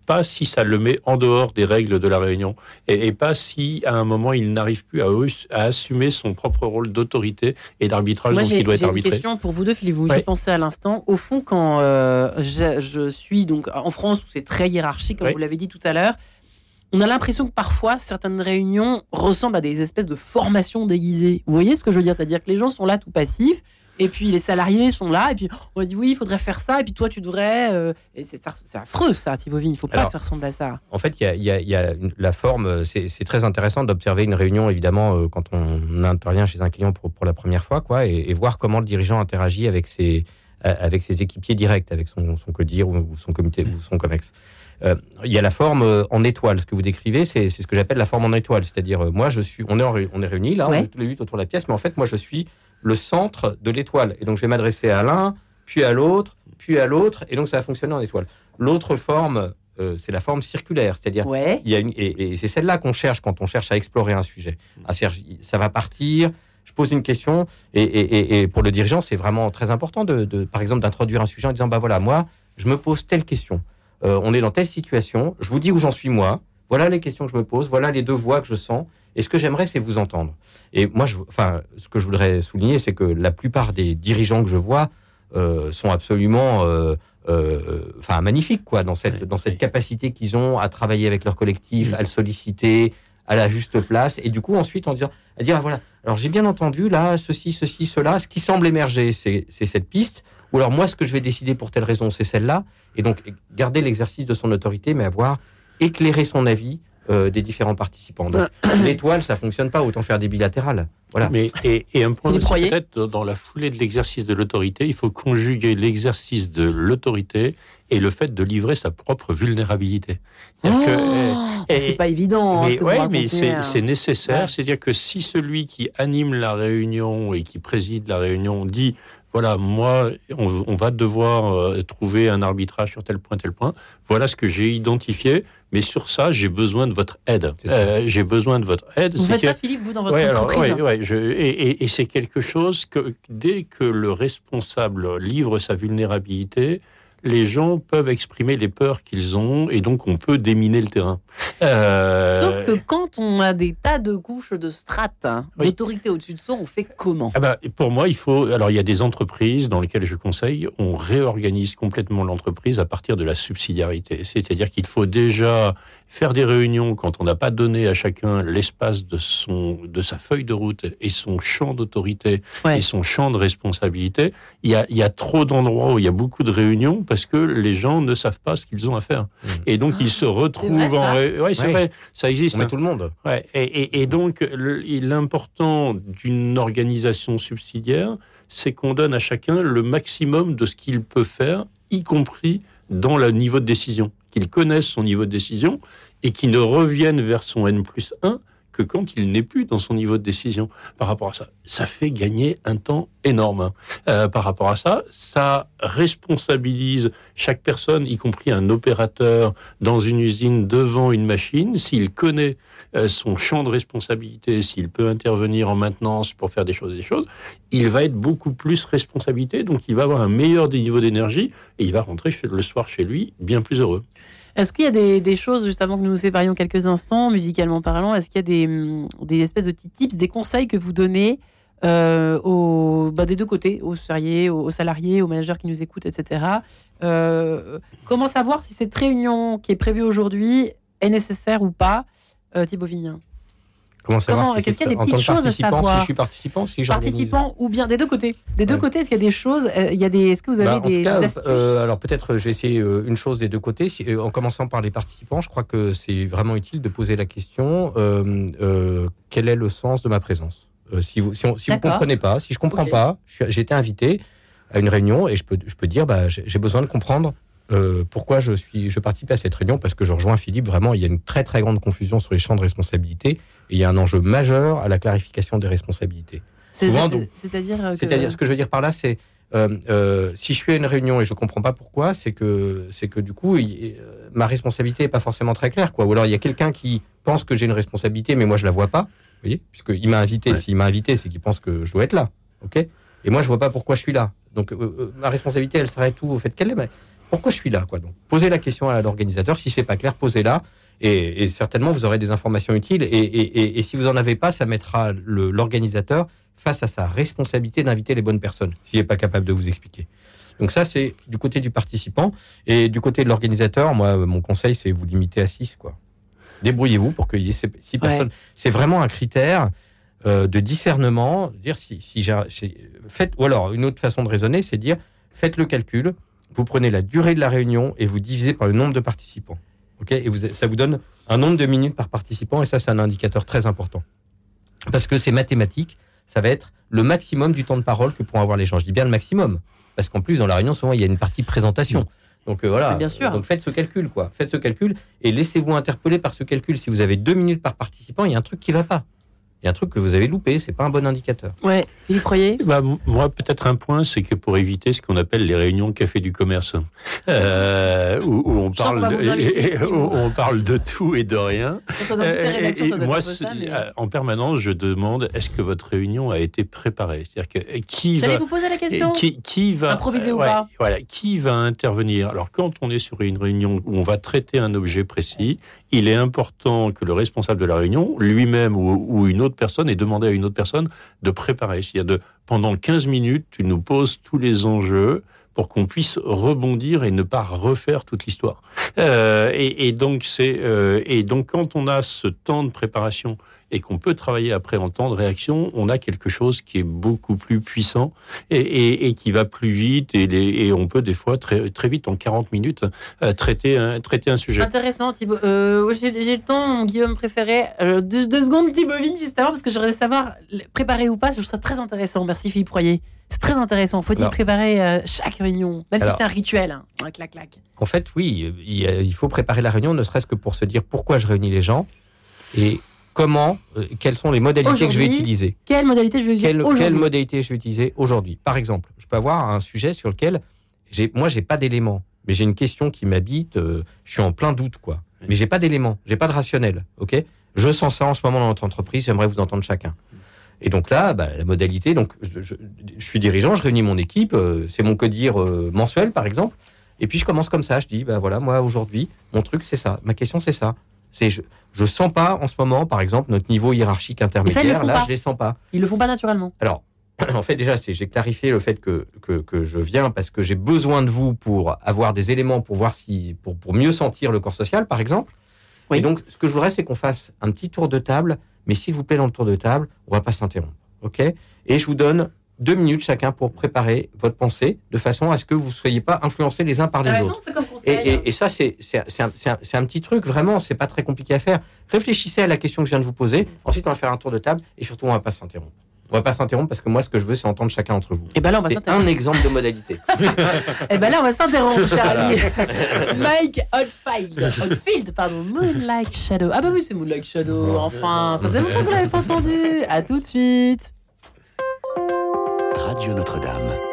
pas si ça le met en dehors des règles de la réunion et, et pas si à un moment il n'arrive plus à, assumer son propre rôle d'autorité et d'arbitrage dont il doit être j'ai une arbitré. question pour vous deux, Philippe. Vous y Ouais. pensez à l'instant. Au fond, quand euh, je, je suis donc en France où c'est très hiérarchique, comme Ouais. vous l'avez dit tout à l'heure, on a l'impression que parfois certaines réunions ressemblent à des espèces de formations déguisées. Vous voyez ce que je veux dire? C'est-à-dire que les gens sont là tout passifs. Et puis les salariés sont là, et puis on dit oui, il faudrait faire ça, et puis toi tu devrais. euh, et c'est affreux ça, Thibaut Vigne, il faut pas Alors, que ça ressemble à ça. En fait, il y a, y a- y a la forme. C'est c'est très intéressant d'observer une réunion, évidemment, euh, quand on intervient chez un client pour, pour la première fois, quoi, et, et voir comment le dirigeant interagit avec ses, euh, avec ses équipiers directs, avec son, son codir ou, ou son comité ou son comex. Euh, Il y a la forme en étoile. Ce que vous décrivez, c'est c'est ce que j'appelle la forme en étoile. C'est-à-dire, moi, je suis, on est, en on est réunis là, on est tous les huit autour de la pièce, mais en fait, moi, je suis le centre de l'étoile. Et donc, je vais m'adresser à l'un, puis à l'autre, puis à l'autre, et donc ça va fonctionner en étoile. L'autre forme, euh, c'est la forme circulaire, c'est-à-dire Ouais. il y a une, et, et c'est celle-là qu'on cherche quand on cherche à explorer un sujet. Ah, c'est-à-dire, ça va partir. Je pose une question et, et- et- et pour le dirigeant, c'est vraiment très important de, de- par exemple, d'introduire un sujet en disant bah voilà, moi, je me pose telle question. euh, on est dans telle situation, je vous dis où j'en suis moi, voilà les questions que je me pose, voilà les deux voix que je sens, et ce que j'aimerais, c'est vous entendre. Et moi, je, enfin, ce que je voudrais souligner, c'est que la plupart des dirigeants que je vois euh, sont absolument, euh, euh, enfin, magnifiques, quoi, dans cette, dans cette capacité qu'ils ont à travailler avec leur collectif, à le solliciter à la juste place, et du coup, ensuite, on dire, à dire, ah, voilà, alors j'ai bien entendu, là, ceci, ceci, cela, ce qui semble émerger, c'est cette piste, ou alors moi, ce que je vais décider pour telle raison, c'est celle-là, et donc garder l'exercice de son autorité, mais avoir éclairé son avis euh, des différents participants. Donc, l'étoile, ça fonctionne pas, autant faire des bilatérales. Voilà. Mais, et, et un point Philippe aussi, peut-être, dans- la foulée de l'exercice de l'autorité, il faut conjuguer l'exercice de l'autorité et le fait de livrer sa propre vulnérabilité. Oh, c'est pas évident. hein, ce mais que vous ouais, racontez, mais c'est hein. c'est nécessaire. Ouais. C'est-à-dire que si celui qui anime la réunion et qui préside la réunion dit voilà, moi, on, on va devoir euh, trouver un arbitrage sur tel point, tel point. Voilà ce que j'ai identifié, mais sur ça, j'ai besoin de votre aide. Euh, j'ai besoin de votre aide. Vous C'est faites ça, Philippe, vous, dans votre Ouais, alors, entreprise ouais, ouais, je- et et- et c'est quelque chose que dès que le responsable livre sa vulnérabilité, les gens peuvent exprimer les peurs qu'ils ont et donc on peut déminer le terrain. Euh, Sauf que quand on a des tas de couches de strates hein, Oui. d'autorité au-dessus de soi, on fait comment? Ah bah, pour moi, il faut. Alors, il y a des entreprises dans lesquelles je conseille, on réorganise complètement l'entreprise à partir de la subsidiarité. C'est-à-dire qu'il faut déjà faire des réunions quand on n'a pas donné à chacun l'espace de son, de sa feuille de route et son champ d'autorité Ouais. et son champ de responsabilité. Il y a, il y a trop d'endroits où il y a beaucoup de réunions parce que les gens ne savent pas ce qu'ils ont à faire. Mmh. Et donc, ils se retrouvent vrai, ça en. ré- Ouais, c'est Ouais. vrai, ça existe. On met hein. tout le monde. Ouais, et, et- et donc, l'important d'une organisation subsidiaire, c'est qu'on donne à chacun le maximum de ce qu'il peut faire, y compris dans le niveau de décision. Qu'il connaisse son niveau de décision et qu'il ne revienne vers son N plus 1 que quand il n'est plus dans son niveau de décision. Par rapport à ça, ça fait gagner un temps énorme. Euh, par rapport à ça, ça responsabilise chaque personne, y compris un opérateur dans une usine devant une machine, s'il connaît euh, son champ de responsabilité, s'il peut intervenir en maintenance pour faire des choses et des choses, il va être beaucoup plus responsabilité, donc il va avoir un meilleur niveau d'énergie et il va rentrer le soir chez lui bien plus heureux. Est-ce qu'il y a des, choses, juste avant que nous nous séparions quelques instants, musicalement parlant, est-ce qu'il y a des, des espèces de petits tips, des conseils que vous donnez euh, aux, bah, des deux côtés, aux salariés, aux, aux salariés, aux managers qui nous écoutent, etc. Euh, comment savoir si cette réunion qui est prévue aujourd'hui est nécessaire ou pas euh, Thibaut Vignin Comment savoir Comment- si qu'est-ce qu'il y a des petites choses à participant, savoir Si je suis participant, si j'organise. Participants ou bien des deux côtés Des deux Ouais. côtés, est-ce qu'il y a des choses euh, Il y a des. Est-ce que vous avez Bah, des, tout cas, des astuces euh, alors peut-être je vais essayer euh, une chose des deux côtés. Si- euh, en commençant par les participants, je crois que c'est vraiment utile de poser la question euh, euh, quel est le sens de ma présence? Euh, Si vous si, on- si vous D'accord. comprenez pas, si je comprends Ok. pas, j'ai été invité à une réunion et je peux je peux dire bah j'ai j'ai besoin de comprendre. Euh, pourquoi je suis je participe à cette réunion? Parce que je rejoins Philippe vraiment il y a une très très grande confusion sur les champs de responsabilité et il y a un enjeu majeur à la clarification des responsabilités. C'est-à-dire. euh, que- C'est-à-dire, ce que je veux dire par là, c'est euh, euh, si je suis à une réunion et je comprends pas pourquoi, c'est que c'est que du coup, il- ma responsabilité est pas forcément très claire, quoi. Ou alors il y a quelqu'un qui pense que j'ai une responsabilité, mais moi je la vois pas. Vous voyez, puisqu'il m'a invité. Ouais. S'il m'a invité, c'est qu'il pense que je dois être là, ok? Et moi je vois pas pourquoi je suis là. Donc euh, euh, ma responsabilité, elle serait tout au fait qu'elle est. Mais pourquoi je suis là, quoi Donc? Posez la question à l'organisateur. Si c'est pas clair, posez-la. Et, et certainement, vous aurez des informations utiles. Et, et- et- et si vous en avez pas, ça mettra l'organisateur face à sa responsabilité d'inviter les bonnes personnes, s'il n'est pas capable de vous expliquer. Donc ça, c'est du côté du participant. Et du côté de l'organisateur, moi, mon conseil, c'est vous limiter à 6. Quoi. Débrouillez-vous pour qu'il y ait ces six personnes. C'est vraiment un critère euh, de discernement. Dire si, si j'ai- j'ai- faites, ou alors, une autre façon de raisonner, c'est dire, faites le calcul, vous prenez la durée de la réunion et vous divisez par le nombre de participants. ok? Et vous, ça vous donne un nombre de minutes par participant, et ça, c'est un indicateur très important. Parce que c'est mathématique, ça va être le maximum du temps de parole que pourront avoir les gens. Je dis bien le maximum, parce qu'en plus, dans la réunion, souvent, il y a une partie présentation. Donc euh, voilà, bien sûr. donc faites ce calcul, quoi. Faites ce calcul et laissez-vous interpeller par ce calcul. Si vous avez deux minutes par participant, il y a un truc qui va pas. Il y a un truc que vous avez loupé, c'est pas un bon indicateur. Ouais, Philippe Royer? Bah, m- moi, peut-être un point, c'est que pour éviter ce qu'on appelle les réunions café du commerce, euh, où, où on parle, de, vous inviter ici, vous. on parle de tout et de rien. Euh, et moi, ça, mais- euh, en permanence, je demande est-ce que votre réunion a été préparée? C'est-à-dire que qui J'allais va vous poser la question? qui, qui va Improviser ou ouais, pas? Voilà, qui va intervenir? Alors, quand on est sur une réunion où on va traiter un objet précis, il est important que le responsable de la réunion, lui-même ou, une autre personne, ait demandé à une autre personne de préparer. C'est-à-dire de pendant 15 minutes, tu nous poses tous les enjeux pour qu'on puisse rebondir et ne pas refaire toute l'histoire. Euh, et, euh, et donc quand on a ce temps de préparation et qu'on peut travailler après en temps de réaction, on a quelque chose qui est beaucoup plus puissant et, et- et qui va plus vite et, les- et on peut des fois très, très vite en 40 minutes euh, traiter un, traiter un sujet. Intéressant, Thibaut. Euh, j'ai j'ai le temps, mon Guillaume préféré. Euh, deux, deux secondes, Thibaut Vigne, juste avant, parce que j'aimerais savoir, préparer ou pas, je trouve ça très intéressant. Merci Philippe Royer. C'est très intéressant. Faut-il Alors- préparer euh, chaque réunion? Même Alors- si c'est un rituel. Hein. Clac, clac. En fait, oui, il faut préparer la réunion, ne serait-ce que pour se dire pourquoi je réunis les gens et comment, euh, quelles sont les modalités que je vais utiliser. Quelle modalité je vais utiliser Quelle, aujourd'hui quelle modalité je vais utiliser aujourd'hui Par exemple, je peux avoir un sujet sur lequel j'ai, moi, j'ai pas d'éléments, mais j'ai une question qui m'habite. euh, je suis en plein doute, quoi. Mais j'ai pas d'éléments, j'ai pas de rationnel. Ok? Je sens ça en ce moment dans notre entreprise. J'aimerais vous entendre chacun. Et donc là, bah, la modalité. Donc, je, je- je suis dirigeant, je réunis mon équipe. euh, c'est mon codir euh, mensuel, par exemple. Et puis je commence comme ça. Je dis, bah voilà, moi aujourd'hui, mon truc c'est ça. Ma question c'est ça. C'est je, je sens pas en ce moment, par exemple, notre niveau hiérarchique intermédiaire. Là, pas. je les sens pas. Ils le font pas naturellement. Alors, en fait, déjà, j'ai clarifié le fait que, que, que je viens parce que j'ai besoin de vous pour avoir des éléments pour voir si pour, pour mieux sentir le corps social, par exemple. Oui. Et donc, ce que je voudrais, c'est qu'on fasse un petit tour de table, mais s'il vous plaît, dans le tour de table, on va pas s'interrompre, ok? Et je vous donne deux minutes chacun pour préparer votre pensée, de façon à ce que vous ne soyez pas influencés les uns par les autres. comme Et, conseil. et- et ça, c'est un, petit truc, vraiment, c'est pas très compliqué à faire. Réfléchissez à la question que je viens de vous poser. Ensuite, on va faire un tour de table et surtout, on va pas s'interrompre. On va pas s'interrompre parce que moi, ce que je veux, c'est entendre chacun d'entre vous. Et ben là, on va C'est s'interrompre. un exemple de modalité. Et ben là, on va s'interrompre, cher ami. Mike Oldfield. Oldfield, pardon. Moonlight Shadow. Ah bah oui, c'est Moonlight Shadow. Enfin, ça faisait longtemps qu'on l'avait pas entendu. À tout de suite. Radio Notre-Dame.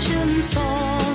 Trên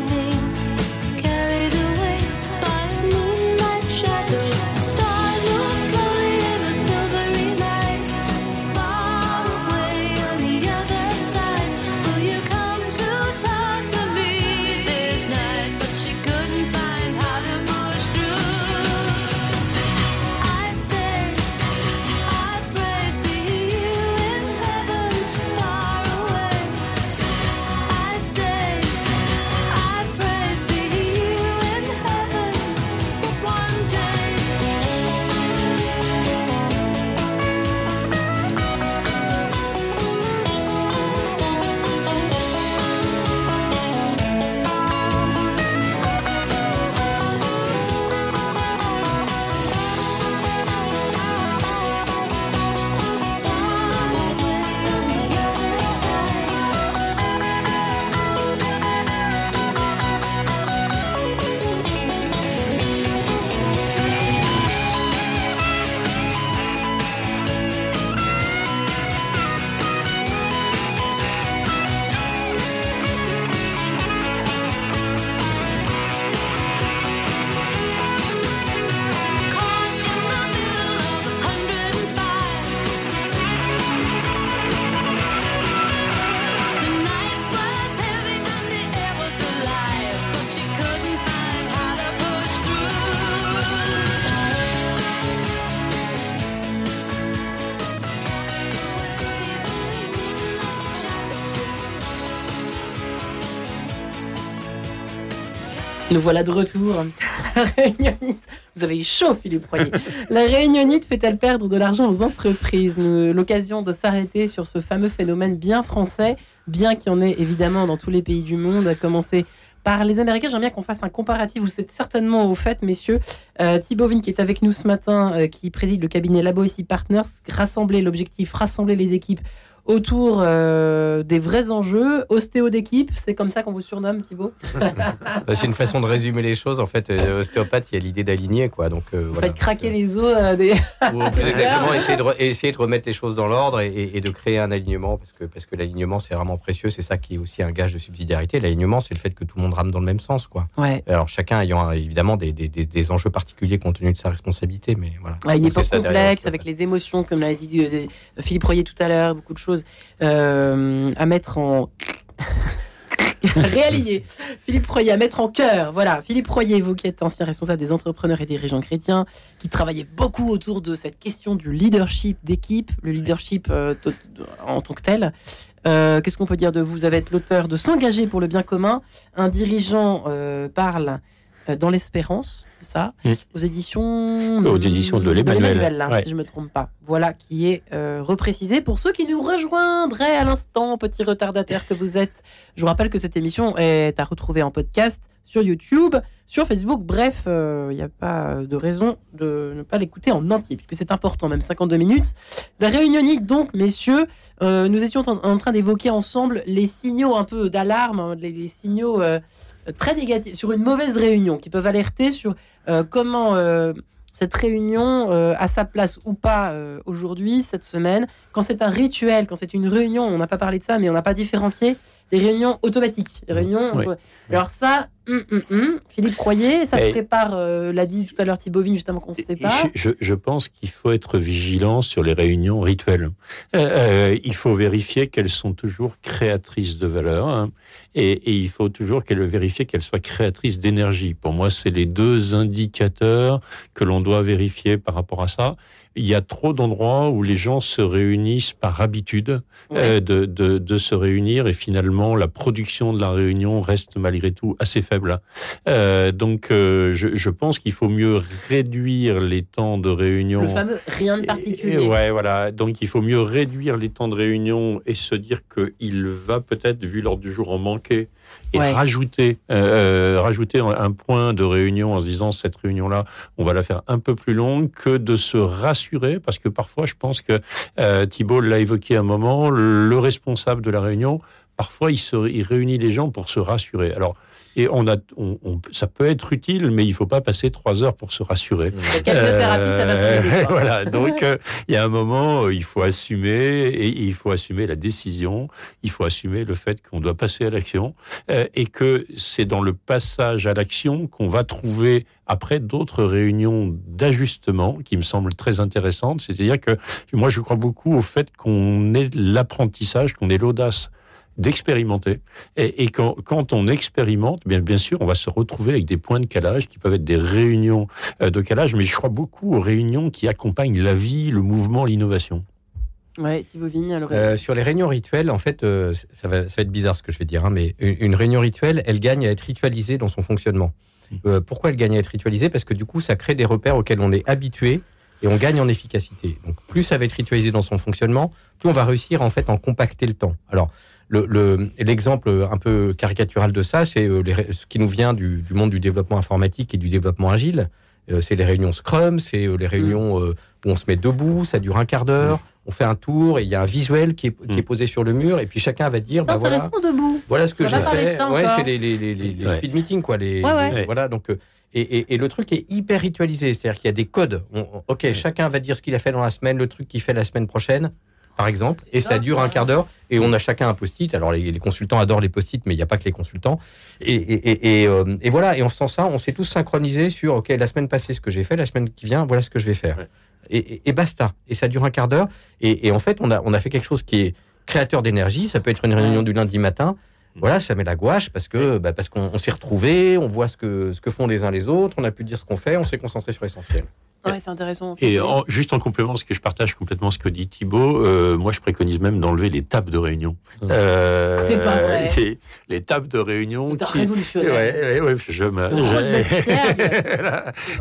Nous voilà de retour. La réunionite. Vous avez eu chaud, Philippe Royer. La réunionite fait-elle perdre de l'argent aux entreprises? L'occasion de s'arrêter sur ce fameux phénomène bien français, bien qu'il y en ait évidemment dans tous les pays du monde, à commencer par les Américains. J'aimerais bien qu'on fasse un comparatif. Vous êtes certainement au fait, messieurs. Euh, Thibaut Vigne, qui est avec nous ce matin, euh, qui préside le cabinet Laboissy Partners, rassembler l'objectif, rassembler les équipes autour euh, des vrais enjeux. Ostéo d'équipe, c'est comme ça qu'on vous surnomme, Thibaut Bah, c'est une façon de résumer les choses. En fait, euh, ostéopathe, il y a l'idée d'aligner, quoi. Donc, euh, Vous voilà. faites craquer les os euh, des. Ou, exactement, essayer de, essayer de remettre les choses dans l'ordre et, de créer un alignement parce que, parce que l'alignement c'est vraiment précieux, c'est ça qui est aussi un gage de subsidiarité. L'alignement c'est le fait que tout le monde rame dans le même sens. Quoi. Ouais. Alors chacun ayant évidemment des, des, des- des enjeux particuliers compte tenu de sa responsabilité, mais voilà. Ouais, une époque complexe avec les émotions, comme l'a dit euh, Philippe Royer tout à l'heure, beaucoup de choses euh, à mettre en. Réaligner. Philippe Royer, à mettre en cœur. Voilà, Philippe Royer, vous qui êtes ancien responsable des entrepreneurs et dirigeants chrétiens, qui travaillait beaucoup autour de cette question du leadership d'équipe, le leadership euh, en tant que tel. Euh, Qu'est-ce qu'on peut dire de vous? Vous avez l'auteur de S'engager pour le bien commun. Un dirigeant parle dans l'espérance, c'est ça Mm. Aux éditions. Aux éditions de l'Emmanuel. Ouais. si je me trompe pas. Voilà qui est euh, reprécisé. Pour ceux qui nous rejoindraient à l'instant, petit retardataire que vous êtes, je vous rappelle que cette émission est à retrouver en podcast sur YouTube, sur Facebook. Bref, il n'y a pas de raison de ne pas l'écouter en entier, puisque c'est important, même 52 minutes. La réunionnite, donc, messieurs, euh, nous étions en, en train d'évoquer ensemble les signaux un peu d'alarme, hein, les, les signaux euh, très négatifs sur une mauvaise réunion qui peuvent alerter sur euh, comment euh, cette réunion euh, a sa place ou pas aujourd'hui, cette semaine. Quand c'est un rituel, quand c'est une réunion, on n'a pas parlé de ça, mais on n'a pas différencié les réunions automatiques. Les réunions. Oui. on peut- Alors ça, hum, hum, Philippe Croyer, ça se Et- prépare, euh, l'a dit tout à l'heure Thibaut Vigne, justement qu'on ne sait pas. Je, je pense qu'il faut être vigilant sur les réunions rituelles. Euh, euh, il faut vérifier qu'elles sont toujours créatrices de valeur hein, et, et il faut toujours qu'elles vérifier qu'elles soient créatrices d'énergie. Pour moi, c'est les deux indicateurs que l'on doit vérifier par rapport à ça. Il y a trop d'endroits où les gens se réunissent par habitude euh, de, de, de se réunir et finalement la production de la réunion reste malgré tout assez faible. Euh, donc euh, je, je pense qu'il faut mieux réduire les temps de réunion. Le fameux rien de particulier. et ouais, voilà. Donc il faut mieux réduire les temps de réunion et se dire qu'il va peut-être, vu l'ordre du jour, en manquer et Ouais. rajouter, euh, euh, rajouter un, point de réunion en se disant cette réunion-là, on va la faire un peu plus longue que de se rassurer parce que parfois, je pense que euh, Thibault l'a évoqué un moment, le responsable de la réunion, parfois il, se, il réunit les gens pour se rassurer. Alors, et on a, on, on- ça peut être utile, mais il faut pas passer trois heures pour se rassurer. La calmothérapie, ça va Euh, quoi. voilà, donc euh, il y a un moment, euh, il faut assumer, et il faut assumer la décision, il faut assumer le fait qu'on doit passer à l'action, euh, et que c'est dans le passage à l'action qu'on va trouver après d'autres réunions d'ajustement qui me semblent très intéressantes. C'est-à-dire que moi, je crois beaucoup au fait qu'on ait l'apprentissage, qu'on ait l'audace d'expérimenter. Et, et quand, quand on expérimente, bien, bien sûr, on va se retrouver avec des points de calage qui peuvent être des réunions euh, de calage, mais je crois beaucoup aux réunions qui accompagnent la vie, le mouvement, l'innovation. Ouais, Vigne, alors. Euh, sur les réunions rituelles, en fait, euh, ça, va, ça va être bizarre ce que je vais dire, hein, mais une, une réunion rituelle, elle gagne à être ritualisée dans son fonctionnement. Euh, pourquoi elle gagne à être ritualisée? Parce que du coup, ça crée des repères auxquels on est habitué et on gagne en efficacité. Donc, plus ça va être ritualisé dans son fonctionnement, plus on va réussir en fait à en compacter le temps. Alors, le- le- l'exemple un peu caricatural de ça, c'est euh, ce qui nous vient du, du monde du développement informatique et du développement agile. Euh, c'est les réunions Scrum, c'est euh, les réunions euh, où on se met debout, ça dure un quart d'heure, on fait un tour et il y a un visuel qui est, qui est posé sur le mur et puis chacun va dire bah voilà, intéressant debout. voilà ce que On j'ai fait. Ouais, c'est les, les, les, les- les Ouais. speed meetings quoi. Les, Ouais, ouais. les- voilà donc. Et, et, et le truc est hyper ritualisé, c'est-à-dire qu'il y a des codes. On- ok, chacun va dire ce qu'il a fait dans la semaine, le truc qu'il fait la semaine prochaine, par exemple, et ça top, dure un quart d'heure. Et on a chacun un post-it. Alors les, les consultants adorent les post-it, mais il n'y a pas que les consultants. Et, et, et, et, euh, et voilà. Et en faisant ça, on s'est tous synchronisés sur ok, la semaine passée ce que j'ai fait, la semaine qui vient, voilà ce que je vais faire. Ouais. Et, basta. Et ça dure un quart d'heure. Et, en fait, on a, on a fait quelque chose qui est créateur d'énergie. Ça peut être une réunion du lundi matin. Voilà, ça met la gouache parce que bah, parce qu'on on s'est retrouvés, on voit ce que ce que font les uns les autres, on a pu dire ce qu'on fait, on s'est concentré sur l'essentiel. Ouais, c'est intéressant. Et en- juste en complément, ce que je partage complètement ce que dit Thibaut, euh, moi je préconise même d'enlever les tables de réunion. Euh, C'est pas vrai. c'est Les tables de réunion. C'est qui- révolutionnaire. Ouais, ouais, ouais, je me. Je-.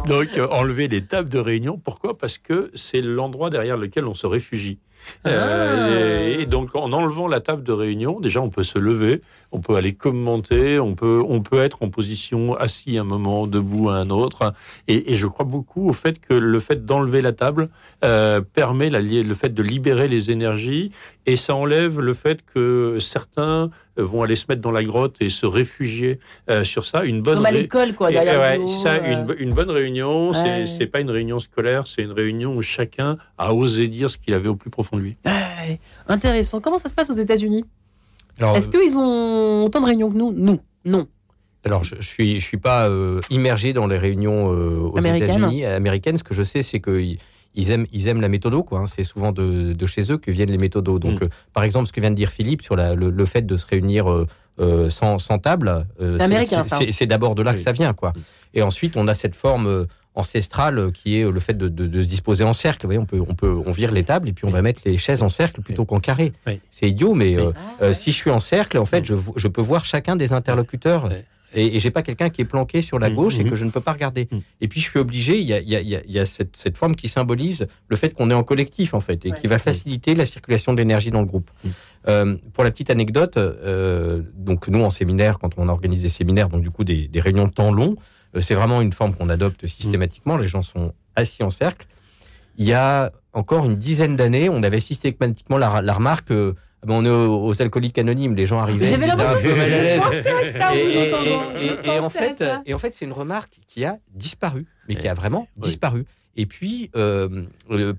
Donc euh, enlever les tables de réunion, pourquoi? Parce que c'est l'endroit derrière lequel on se réfugie. Euh, Ah. et donc en enlevant la table de réunion, déjà on peut se lever, on peut aller commenter, on peut, on peut être en position assis un moment, debout à un autre. Et, et je crois beaucoup au fait que le fait d'enlever la table euh, permet la, le fait de libérer les énergies et ça enlève le fait que certains vont aller se mettre dans la grotte et se réfugier euh, sur ça. Une bonne Comme à l'école, quoi, derrière ouais, ça, euh. une, bo- une bonne réunion, c'est- Ouais. c'est pas une réunion scolaire, c'est une réunion où chacun a osé dire ce qu'il avait au plus profond de lui. Ouais, Intéressant. Comment ça se passe aux États-Unis? Alors, Est-ce qu'ils ont autant de réunions que nous? Nous, non. Alors, je, je suis, je suis pas euh, immergé dans les réunions euh, aux Américaines. États-Unis américaines. Ce que je sais, c'est qu'ils ils aiment, ils aiment la méthodo, quoi. hein. C'est souvent de, de chez eux que viennent les méthodos. Donc, Mm. euh, par exemple, ce que vient de dire Philippe sur la- le, le fait de se réunir euh, euh, sans, sans table, euh, C'est d'abord de là que ça vient, quoi. Et ensuite, on a cette forme ancestrale qui est le fait de, de- de se disposer en cercle. Vous voyez, on peut, on peut, on vire les tables et puis on va mettre les chaises en cercle plutôt qu'en carré. Oui. C'est idiot, mais euh, Ah, euh, si je suis en cercle, en fait, je peux voir chacun des interlocuteurs. Et, et j'ai pas quelqu'un qui est planqué sur la Mhm, gauche et mhm. que je ne peux pas regarder. Mhm. Et puis je suis obligé, il y a, il y a- il y a- il y a cette, cette forme qui symbolise le fait qu'on est en collectif en fait et Ouais. qui va faciliter la circulation de l'énergie dans le groupe. Euh, pour la petite anecdote, euh, donc nous en séminaire, quand on organise des séminaires, donc du coup des, des réunions de temps long, euh, c'est vraiment une forme qu'on adopte systématiquement. Les gens sont assis en cercle. Il y a encore une dizaine d'années, on avait systématiquement la, la remarque. On est aux, aux alcooliques anonymes, les gens arrivaient. J'avais l'impression peu que mal à je à ça Et, en fait, ça. et en fait, c'est une remarque qui a disparu, mais qui a vraiment Oui. disparu. Et puis, euh,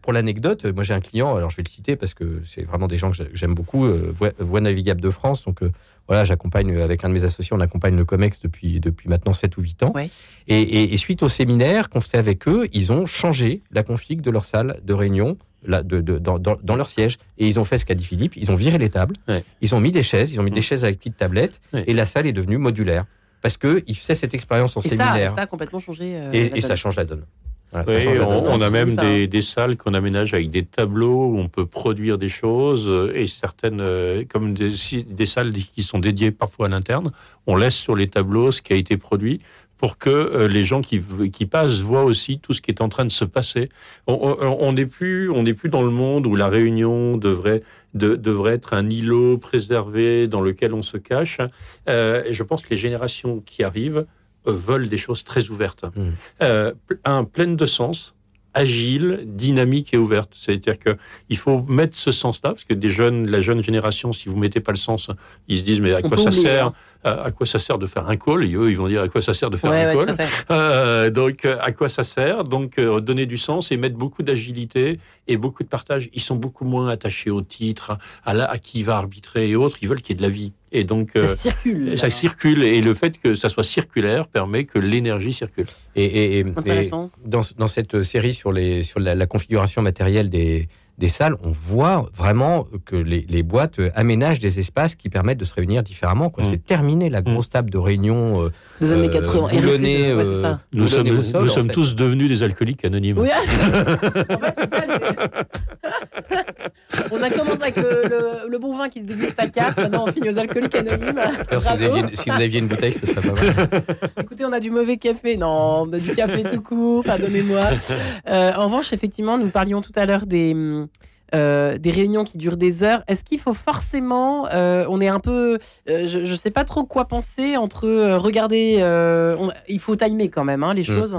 pour l'anecdote, moi j'ai un client, alors je vais le citer parce que c'est vraiment des gens que j'ai- j'aime beaucoup, euh, Voie, Navigable de France. Donc euh, voilà, j'accompagne euh, avec un de mes associés, on accompagne le COMEX depuis, depuis maintenant 7 ou 8 ans. Ouais. Et, et- et suite au séminaire qu'on fait avec eux, ils ont changé la config de leur salle de réunion. Là, de, de- dans, dans- dans leur siège et ils ont fait ce qu'a dit Philippe ils ont viré les tables Ouais. ils ont mis des chaises ils ont mis des Mm. chaises avec petites tablettes Ouais. et la salle est devenue modulaire parce que ils faisaient cette expérience en Et ça, séminaire ça a complètement changé. euh, et, ça donne. change la donne. Voilà, ça Oui, on, a même des, des salles qu'on aménage avec des tableaux où on peut produire des choses euh, et certaines, euh, comme des salles qui sont dédiées parfois à l'interne, on laisse sur les tableaux ce qui a été produit pour que euh, les gens qui, qui passent voient aussi tout ce qui est en train de se passer. On- On on n'est plus, on n'est plus dans le monde où la réunion devrait, de- devrait être un îlot préservé dans lequel on se cache. Euh, et je pense que les générations qui arrivent euh, veulent des choses très ouvertes. Mm. Euh, un pleine de sens, agile, dynamique et ouverte. C'est-à-dire que il faut mettre ce sens-là, parce que des jeunes, la jeune génération, si vous mettez pas le sens, ils se disent mais à quoi ça sert hein. À, à quoi ça sert de faire un call Et eux, ils vont dire à quoi ça sert de faire Ouais, un ouais, call. Euh, donc, euh, à quoi ça sert Donc, euh, donner du sens et mettre beaucoup d'agilité et beaucoup de partage. Ils sont beaucoup moins attachés au titre, à, la, à qui va arbitrer et autres. Ils veulent qu'il y ait de la vie. Et donc, Ça euh, circule. ça circule. Et le fait que ça soit circulaire permet que l'énergie circule. Et, et- et- Intéressant. et dans, dans cette série sur, les, sur la, la configuration matérielle des, des salles, on voit vraiment que les, les boîtes euh, aménagent des espaces qui permettent de se réunir différemment. quoi. Mm. C'est terminé la grosse table de réunion. euh, Des années euh, 80. héritée boulonnée, de- ouais, c'est euh, ça. Nous sommes, boulonnée au sol, nous en sommes fait. tous devenus des alcooliques anonymes. Oui, en fait, c'est ça. On a commencé avec le, le- le bon vin qui se déguste à quatre. Maintenant, on finit aux alcooliques anonymes. Si, vous aviez, si vous aviez une bouteille, ce serait pas mal. Écoutez, on a du mauvais café. Non, on a du café tout court. Pardonnez-moi. Euh, en revanche, effectivement, nous parlions tout à l'heure des. Euh, des réunions qui durent des heures. Est-ce qu'il faut forcément, euh, on est un peu, euh, je ne sais pas trop quoi penser entre euh, regarder, euh, on- il faut timer quand même hein, les choses.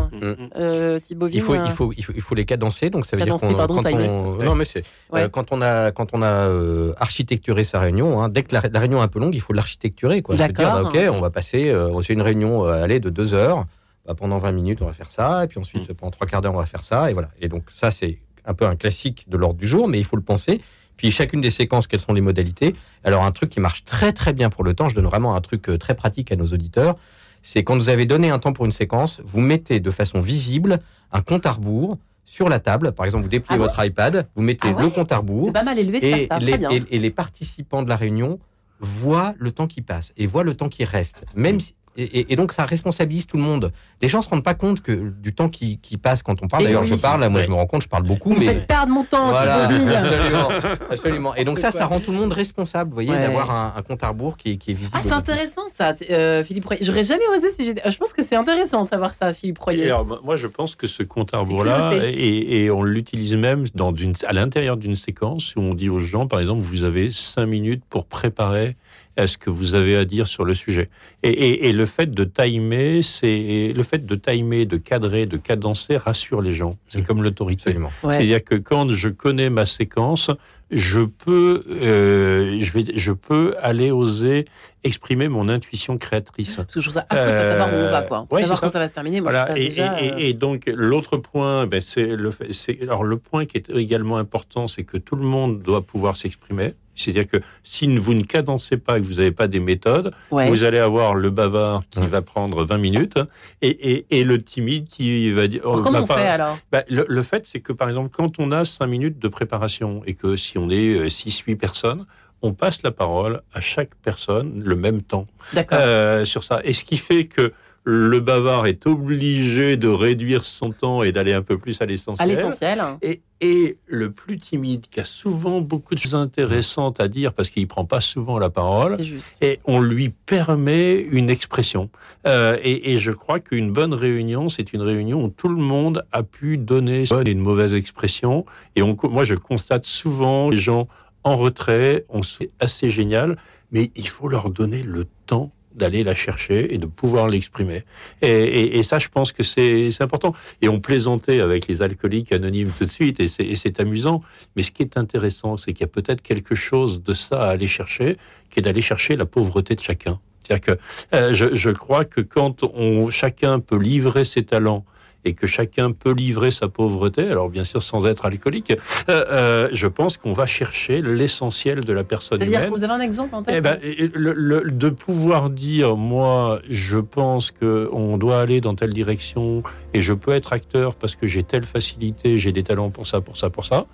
Thibaut Il faut, Vine, il, faut, il, faut, il faut les cadencer, donc ça veut Cadencer, dire qu'on pardon, quand timer. on, non mais c'est Ouais. euh, quand on a quand on a euh, architecturé sa réunion, hein, dès que la, la réunion est un peu longue, il faut l'architecturer quoi. Se dire, D'accord. bah, ok, on va passer, euh, c'est une réunion euh, allez, de deux heures, Bah, pendant 20 minutes on va faire ça, et puis ensuite Mm. pendant trois quarts d'heure on va faire ça, et voilà. Et donc ça c'est un peu un classique de l'ordre du jour, mais il faut le penser. Puis chacune des séquences, quelles sont les modalités? Alors un truc qui marche très très bien pour le temps, je donne vraiment un truc euh, très pratique à nos auditeurs, c'est quand vous avez donné un temps pour une séquence, vous mettez de façon visible un compte à rebours sur la table. Par exemple, vous dépliez Ah votre iPad, vous mettez Ah ouais le compte à rebours c'est pas mal élevé et ça. les, et- et les participants de la réunion voient le temps qui passe et voient le temps qui reste. Même si- Et, donc ça responsabilise tout le monde. Les gens se rendent pas compte que du temps qui, qui passe quand on parle. D'ailleurs, oui. je parle, là, moi je me rends compte, je parle beaucoup, Vous mais faites perdre mon temps, voilà, absolument, absolument. Et donc ça, ça rend tout le monde responsable, vous voyez, Ouais. d'avoir un, un compte à rebours qui, est- qui est visible. Ah, c'est intéressant ça, euh, Philippe Royer. J'aurais jamais osé si j'étais. Je pense que c'est intéressant de savoir ça, Philippe Royer. alors, moi, je pense que ce compte à rebours-là, cruauté. et, et on l'utilise même dans à l'intérieur d'une séquence où on dit aux gens, par exemple, vous avez cinq minutes pour préparer à ce que vous avez à dire sur le sujet. Et, et- et le fait de timer, c'est le fait de timer, de cadrer, de cadencer rassure les gens. C'est comme l'autorité. Ouais. C'est-à-dire que quand je connais ma séquence, je peux, euh, je vais, je peux aller oser exprimer mon intuition créatrice. Parce que je trouve ça affreux de pas savoir où on va, quoi. Euh, ouais, savoir quand ça. ça va se terminer. Moi, Voilà, je trouve ça et, déjà, et- euh, et- et donc l'autre point, ben, c'est le fait- c'est alors le point qui est également important, c'est que tout le monde doit pouvoir s'exprimer. C'est-à-dire que si vous ne cadencez pas et que vous n'avez pas des méthodes, ouais. vous allez avoir le bavard qui va prendre 20 minutes et, et- et le timide qui va dire. Alors, oh, comment va on fait alors? Bah, le, le fait, c'est que par exemple, quand on a 5 minutes de préparation et que si on est 6-8 personnes, on passe la parole à chaque personne le même temps euh, sur ça. Et ce qui fait que le bavard est obligé de réduire son temps et d'aller un peu plus à à l'essentiel. l'essentiel. Et, et le plus timide, qui a souvent beaucoup de choses intéressantes à dire parce qu'il prend pas souvent la parole, juste. et on lui permet une expression. Euh, et, et je crois qu'une bonne réunion, c'est une réunion où tout le monde a pu donner une bonne et une mauvaise expression. Et on, moi, je constate souvent les gens en retrait, on se fait assez génial, mais il faut leur donner le temps d'aller la chercher et de pouvoir l'exprimer. Et, ça, je pense que c'est important. Et on plaisantait avec les alcooliques anonymes tout de suite, et c'est- et c'est amusant. Mais ce qui est intéressant, c'est qu'il y a peut-être quelque chose de ça à aller chercher, qui est d'aller chercher la pauvreté de chacun. C'est-à-dire que euh, je, je crois que quand on, chacun peut livrer ses talents et que chacun peut livrer sa pauvreté, alors bien sûr sans être alcoolique, euh, euh, je pense qu'on va chercher l'essentiel de la personne C'est-à-dire humaine. que vous avez un exemple en tête Eh ben, le- le- de pouvoir dire, moi, je pense que on doit aller dans telle direction et je peux être acteur parce que j'ai telle facilité, j'ai des talents pour ça, pour ça, pour ça.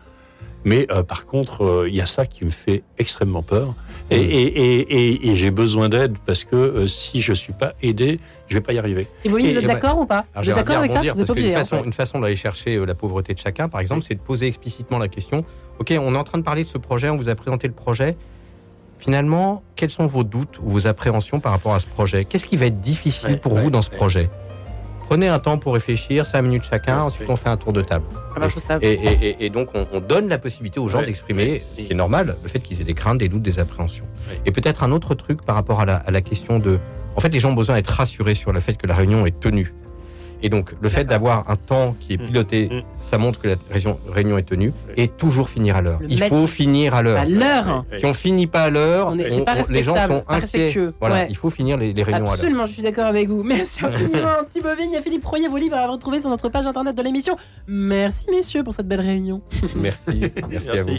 Mais euh, par contre, euh, il y a ça qui me fait extrêmement peur. Et, et- et- et- et j'ai besoin d'aide parce que euh, si je suis pas aidé, je vais pas y arriver. Et- vous êtes d'accord ou pas Vous êtes d'accord avec ça Vous êtes obligé. hein. façon, une façon d'aller chercher euh, la pauvreté de chacun, par exemple, c'est de poser explicitement la question Ok, on est en train de parler de ce projet, on vous a présenté le projet. Finalement, quels sont vos doutes ou vos appréhensions par rapport à ce projet? Qu'est-ce qui va être difficile Ouais, pour ouais, vous dans ce ouais. projet? Prenez un temps pour réfléchir, cinq minutes chacun, ensuite Oui. on fait un tour de table. Ah bah, ça- Et, et- et- et donc on, on donne la possibilité aux gens Ouais. d'exprimer, ce qui est normal, le fait qu'ils aient des craintes, des doutes, des appréhensions. Ouais. Et peut-être un autre truc par rapport à la, à la question de... En fait, les gens ont besoin d'être rassurés sur le fait que la réunion est tenue. Et donc, le fait d'avoir un temps qui est Mm. piloté, Mm. ça montre que la réunion, réunion est tenue. Et toujours finir à l'heure. Il maître- faut finir à l'heure. À l'heure. Si on finit pas à l'heure, On est- on- c'est pas on- les gens sont inquiets. respectueux. Voilà, Ouais. il faut finir les, les réunions à l'heure. Absolument, je suis d'accord avec vous. Merci infiniment, Thibaut Vigne et Philippe Royer. Vos livres à retrouver sur notre page internet de l'émission. Merci, messieurs, pour cette belle réunion. Merci, merci, à vous.